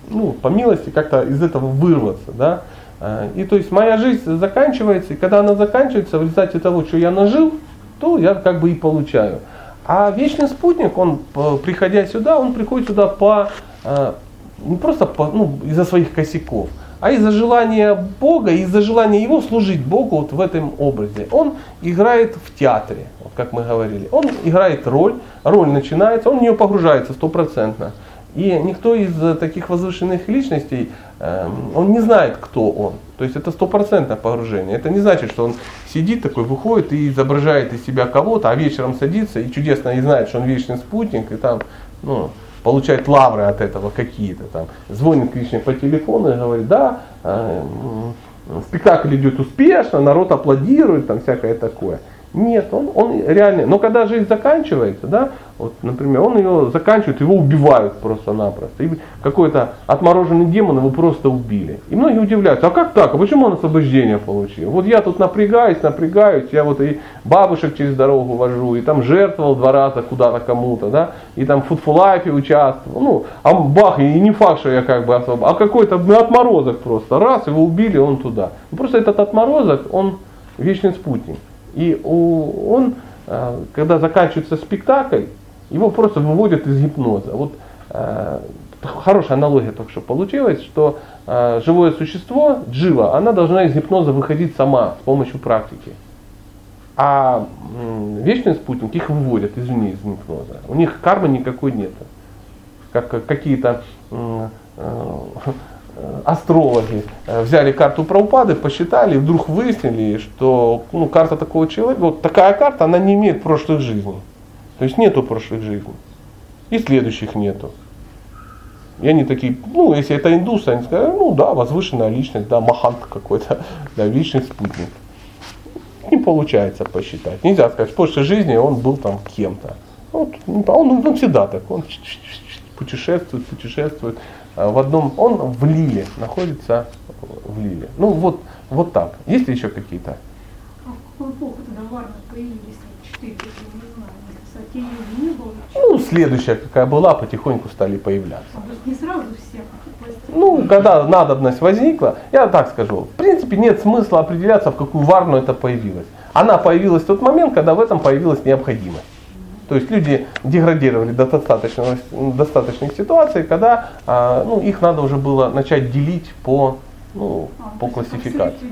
[SPEAKER 1] ну, по милости как-то из этого вырваться, да. А, И то есть моя жизнь заканчивается, и когда она заканчивается, в результате того, что я нажил, то я как бы и получаю. А вечный спутник, он, п- приходя сюда, он приходит сюда по, не просто по, ну, из-за своих косяков, а из-за желания Бога, из-за желания Его служить Богу вот в этом образе. Он играет в театре, вот как мы говорили. Он играет роль, роль начинается, он в нее погружается стопроцентно. И никто из э, таких возвышенных личностей, эм, он не знает, кто он. То есть это стопроцентное погружение. Это не значит, что он сидит такой, выходит и изображает из себя кого-то, а вечером садится и чудесно и знает, что он вечный спутник, и там, ну, получает лавры от этого какие-то там. Звонит Кришне по телефону и говорит, да, э, спектакль идет успешно, народ аплодирует, там всякое такое. Нет, он, он реально, но когда жизнь заканчивается, да, вот, например, он ее заканчивает, его убивают просто-напросто. И какой-то отмороженный демон его просто убили. И многие удивляются, а как так, а почему он освобождение получил? Вот я тут напрягаюсь, напрягаюсь, я вот и бабушек через дорогу вожу, и там жертвовал два раза куда-то кому-то, да, и там в футфулайфе участвовал, ну, а бах, и не факт, что я как бы особо, а какой-то отморозок просто, раз, его убили, он туда. Ну, Просто этот отморозок, он вечный спутник. И он, э, когда заканчивается спектакль, его просто выводят из гипноза. Вот э, хорошая аналогия только что получилась, что э, живое существо, джива, она должна из гипноза выходить сама с помощью практики. А вечный спутник их выводят извне из гипноза. У них кармы никакой нет. Как как какие-то астрологи э, взяли карту Прабхупады, посчитали, и вдруг выяснили, что ну, карта такого человека, вот такая карта, она не имеет прошлых жизней. То есть нету прошлых жизней. И следующих нету. И они такие, ну, если это индусы, они сказали, ну да, возвышенная личность, да, махант какой-то, да, личный спутник. Не получается посчитать. Нельзя сказать, в прошлой жизни он был там кем-то. Вот, он, он всегда так, он путешествует, путешествует. А В одном, он в Лиле, находится в Лиле. Ну вот, вот так. Есть ли еще какие-то?
[SPEAKER 6] А в какую эпоху тогда варны появились? Четыре, я не знаю. Сатею не было.
[SPEAKER 1] Ну, следующая какая была, потихоньку стали появляться.
[SPEAKER 6] А не сразу всех власти.
[SPEAKER 1] Ну, когда надобность возникла, я так скажу, в принципе нет смысла определяться, в какую варну это появилось. Она появилась в тот момент, когда в этом появилась необходимость. То есть люди деградировали до достаточного, достаточных ситуаций, когда а, ну, их надо уже было начать делить по, ну,
[SPEAKER 6] А,
[SPEAKER 1] по классификации.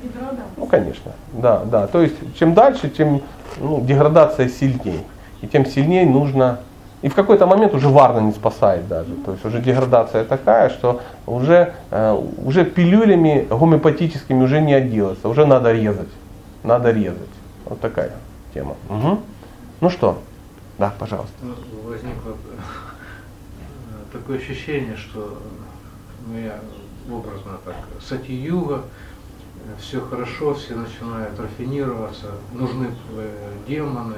[SPEAKER 1] Ну, конечно, да, да. То есть, чем дальше, тем ну, деградация сильнее. И тем сильнее нужно И в какой-то момент уже Варна не спасает даже. То есть уже деградация такая, что уже, э, уже пилюлями гомеопатическими уже не отделаться. Уже надо резать. Надо резать. Вот такая тема. Угу. Ну что? Да, пожалуйста.
[SPEAKER 7] Ну, возникло э, такое ощущение, что ну, я образно так, сати-юга, все хорошо, все начинают рафинироваться, нужны э, демоны,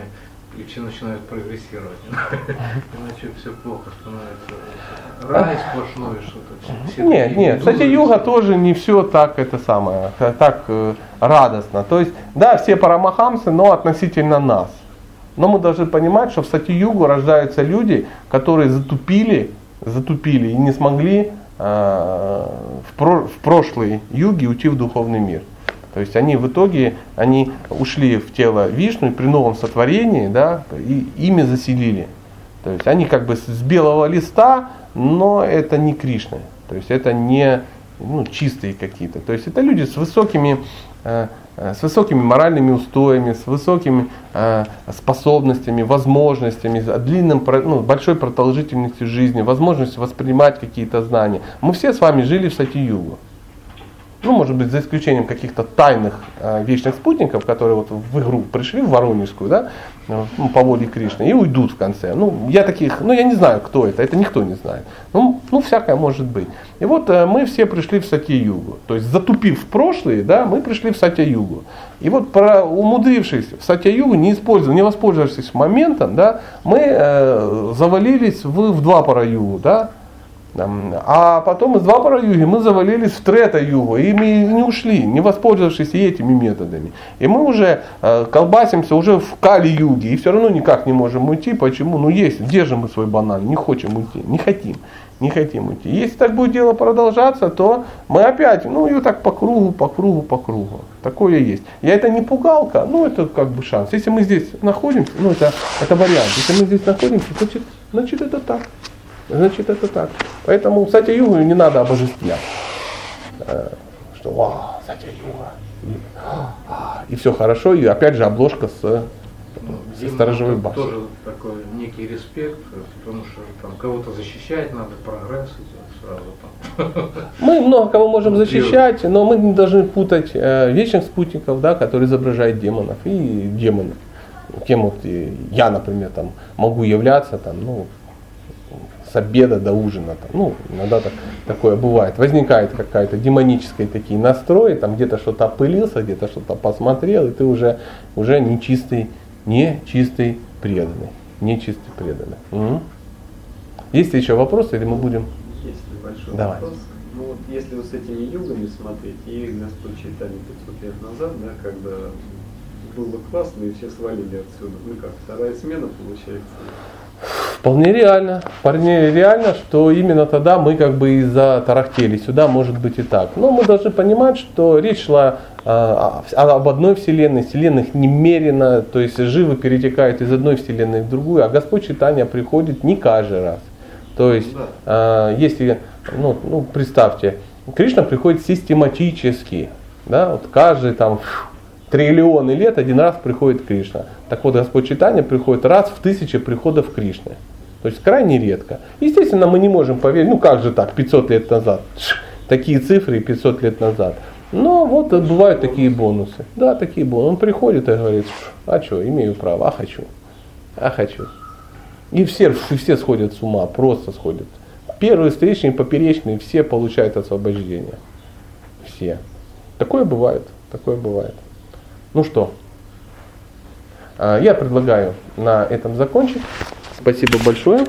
[SPEAKER 7] и все начинают прогрессировать. Иначе все плохо становится. Рай сплошной что-то.
[SPEAKER 1] Нет, нет, кстати, юга тоже не все так это самое, т- так э, радостно. То есть, да, все парамахамсы, но относительно нас. Но мы должны понимать, что в сати-югу рождаются люди, которые затупили, затупили и не смогли э, в, про- в прошлой юге уйти в духовный мир. То есть они в итоге они ушли в тело Вишну и при новом сотворении, да, и ими заселили. То есть они как бы с белого листа, но это не Кришны. То есть это не ну, чистые какие-то. То есть это люди с высокими, э, с высокими моральными устоями, с высокими э, способностями, возможностями, с длинным, ну, большой продолжительностью жизни, возможностью воспринимать какие-то знания. Мы все с вами жили в Сати-Югу. Ну, может быть, за исключением каких-то тайных э, вечных спутников, которые вот в игру пришли, в Воронежскую, да, ну, по воле Кришны, и уйдут в конце. Ну, я таких, ну, я не знаю, кто это, это никто не знает. Ну, ну всякое может быть. И вот э, мы все пришли в Сатья-Югу. То есть, затупив в прошлые, да, мы пришли в Сатья-Югу. И вот про, умудрившись в Сатья-Югу, не используя, не воспользовавшись моментом, да, мы э, завалились в, в два пара югу, да, А потом из Двапара юги мы завалились в Трета югу, и мы не ушли, не воспользовавшись этими методами. И мы уже э, колбасимся уже в Кали юге, и все равно никак не можем уйти. Почему? Ну есть, держим мы свой банан, не хотим уйти, не хотим, не хотим уйти. Если так будет дело продолжаться, то мы опять, ну и так по кругу, по кругу, по кругу. Такое есть. Я это не пугалка, ну это как бы шанс. Если мы здесь находимся, ну это, это вариант. Если мы здесь находимся, значит, значит это так. Значит, это так. Поэтому Сатя Югу не надо обожествлять. Э, Что, вау, Сатя Юга. И, а, и все хорошо. И опять же обложка с, со
[SPEAKER 7] Видимо,
[SPEAKER 1] сторожевой башней.
[SPEAKER 7] Тоже такой некий респект, потому что там кого-то защищать надо, прогресс идет сразу там.
[SPEAKER 1] Мы много кого можем защищать, но мы не должны путать э, вечных спутников, да, которые изображают демонов, и демонов. Кем вот я, например, там могу являться, там, ну, с обеда до ужина. Там, ну, иногда так, такое бывает. Возникает какая-то демоническая такие настрои, там где-то что-то опылился, где-то что-то посмотрел, и ты уже, уже не чистый, не чистый преданный. Не чистый преданный. Мгм. Есть еще вопросы, или мы будем?
[SPEAKER 2] Есть небольшой
[SPEAKER 1] Давай.
[SPEAKER 2] вопрос. Ну вот если вот с этими югами смотреть, и Господь читали 500 лет назад, да, когда было классно, и все свалили отсюда. Ну как, вторая смена получается.
[SPEAKER 1] Вполне реально. Вполне реально, что именно тогда мы как бы и затарахтели. Сюда может быть и так. Но мы должны понимать, что речь шла а, о- об одной вселенной, вселенных немерено, то есть живы перетекают из одной вселенной в другую, а Господь читания приходит не каждый раз. То есть,
[SPEAKER 2] Да.
[SPEAKER 1] а, если, ну, ну, представьте, Кришна приходит систематически, да, вот каждый там триллионы лет один раз приходит Кришна. Так вот, Господь читания приходит раз в тысячи приходов Кришны. То есть крайне редко. Естественно, мы не можем поверить, ну как же так, 500 лет назад, такие цифры 500 лет назад. Но вот бывают такие бонусы. Да, такие бонусы. Он приходит и говорит, «Пш, а что, имею право, а хочу, а хочу. И все, все сходят с ума, просто сходят. Первые встречные, поперечные, все получают освобождение. Все. Такое бывает, такое бывает. Ну что, а, я предлагаю на этом закончить. Спасибо большое.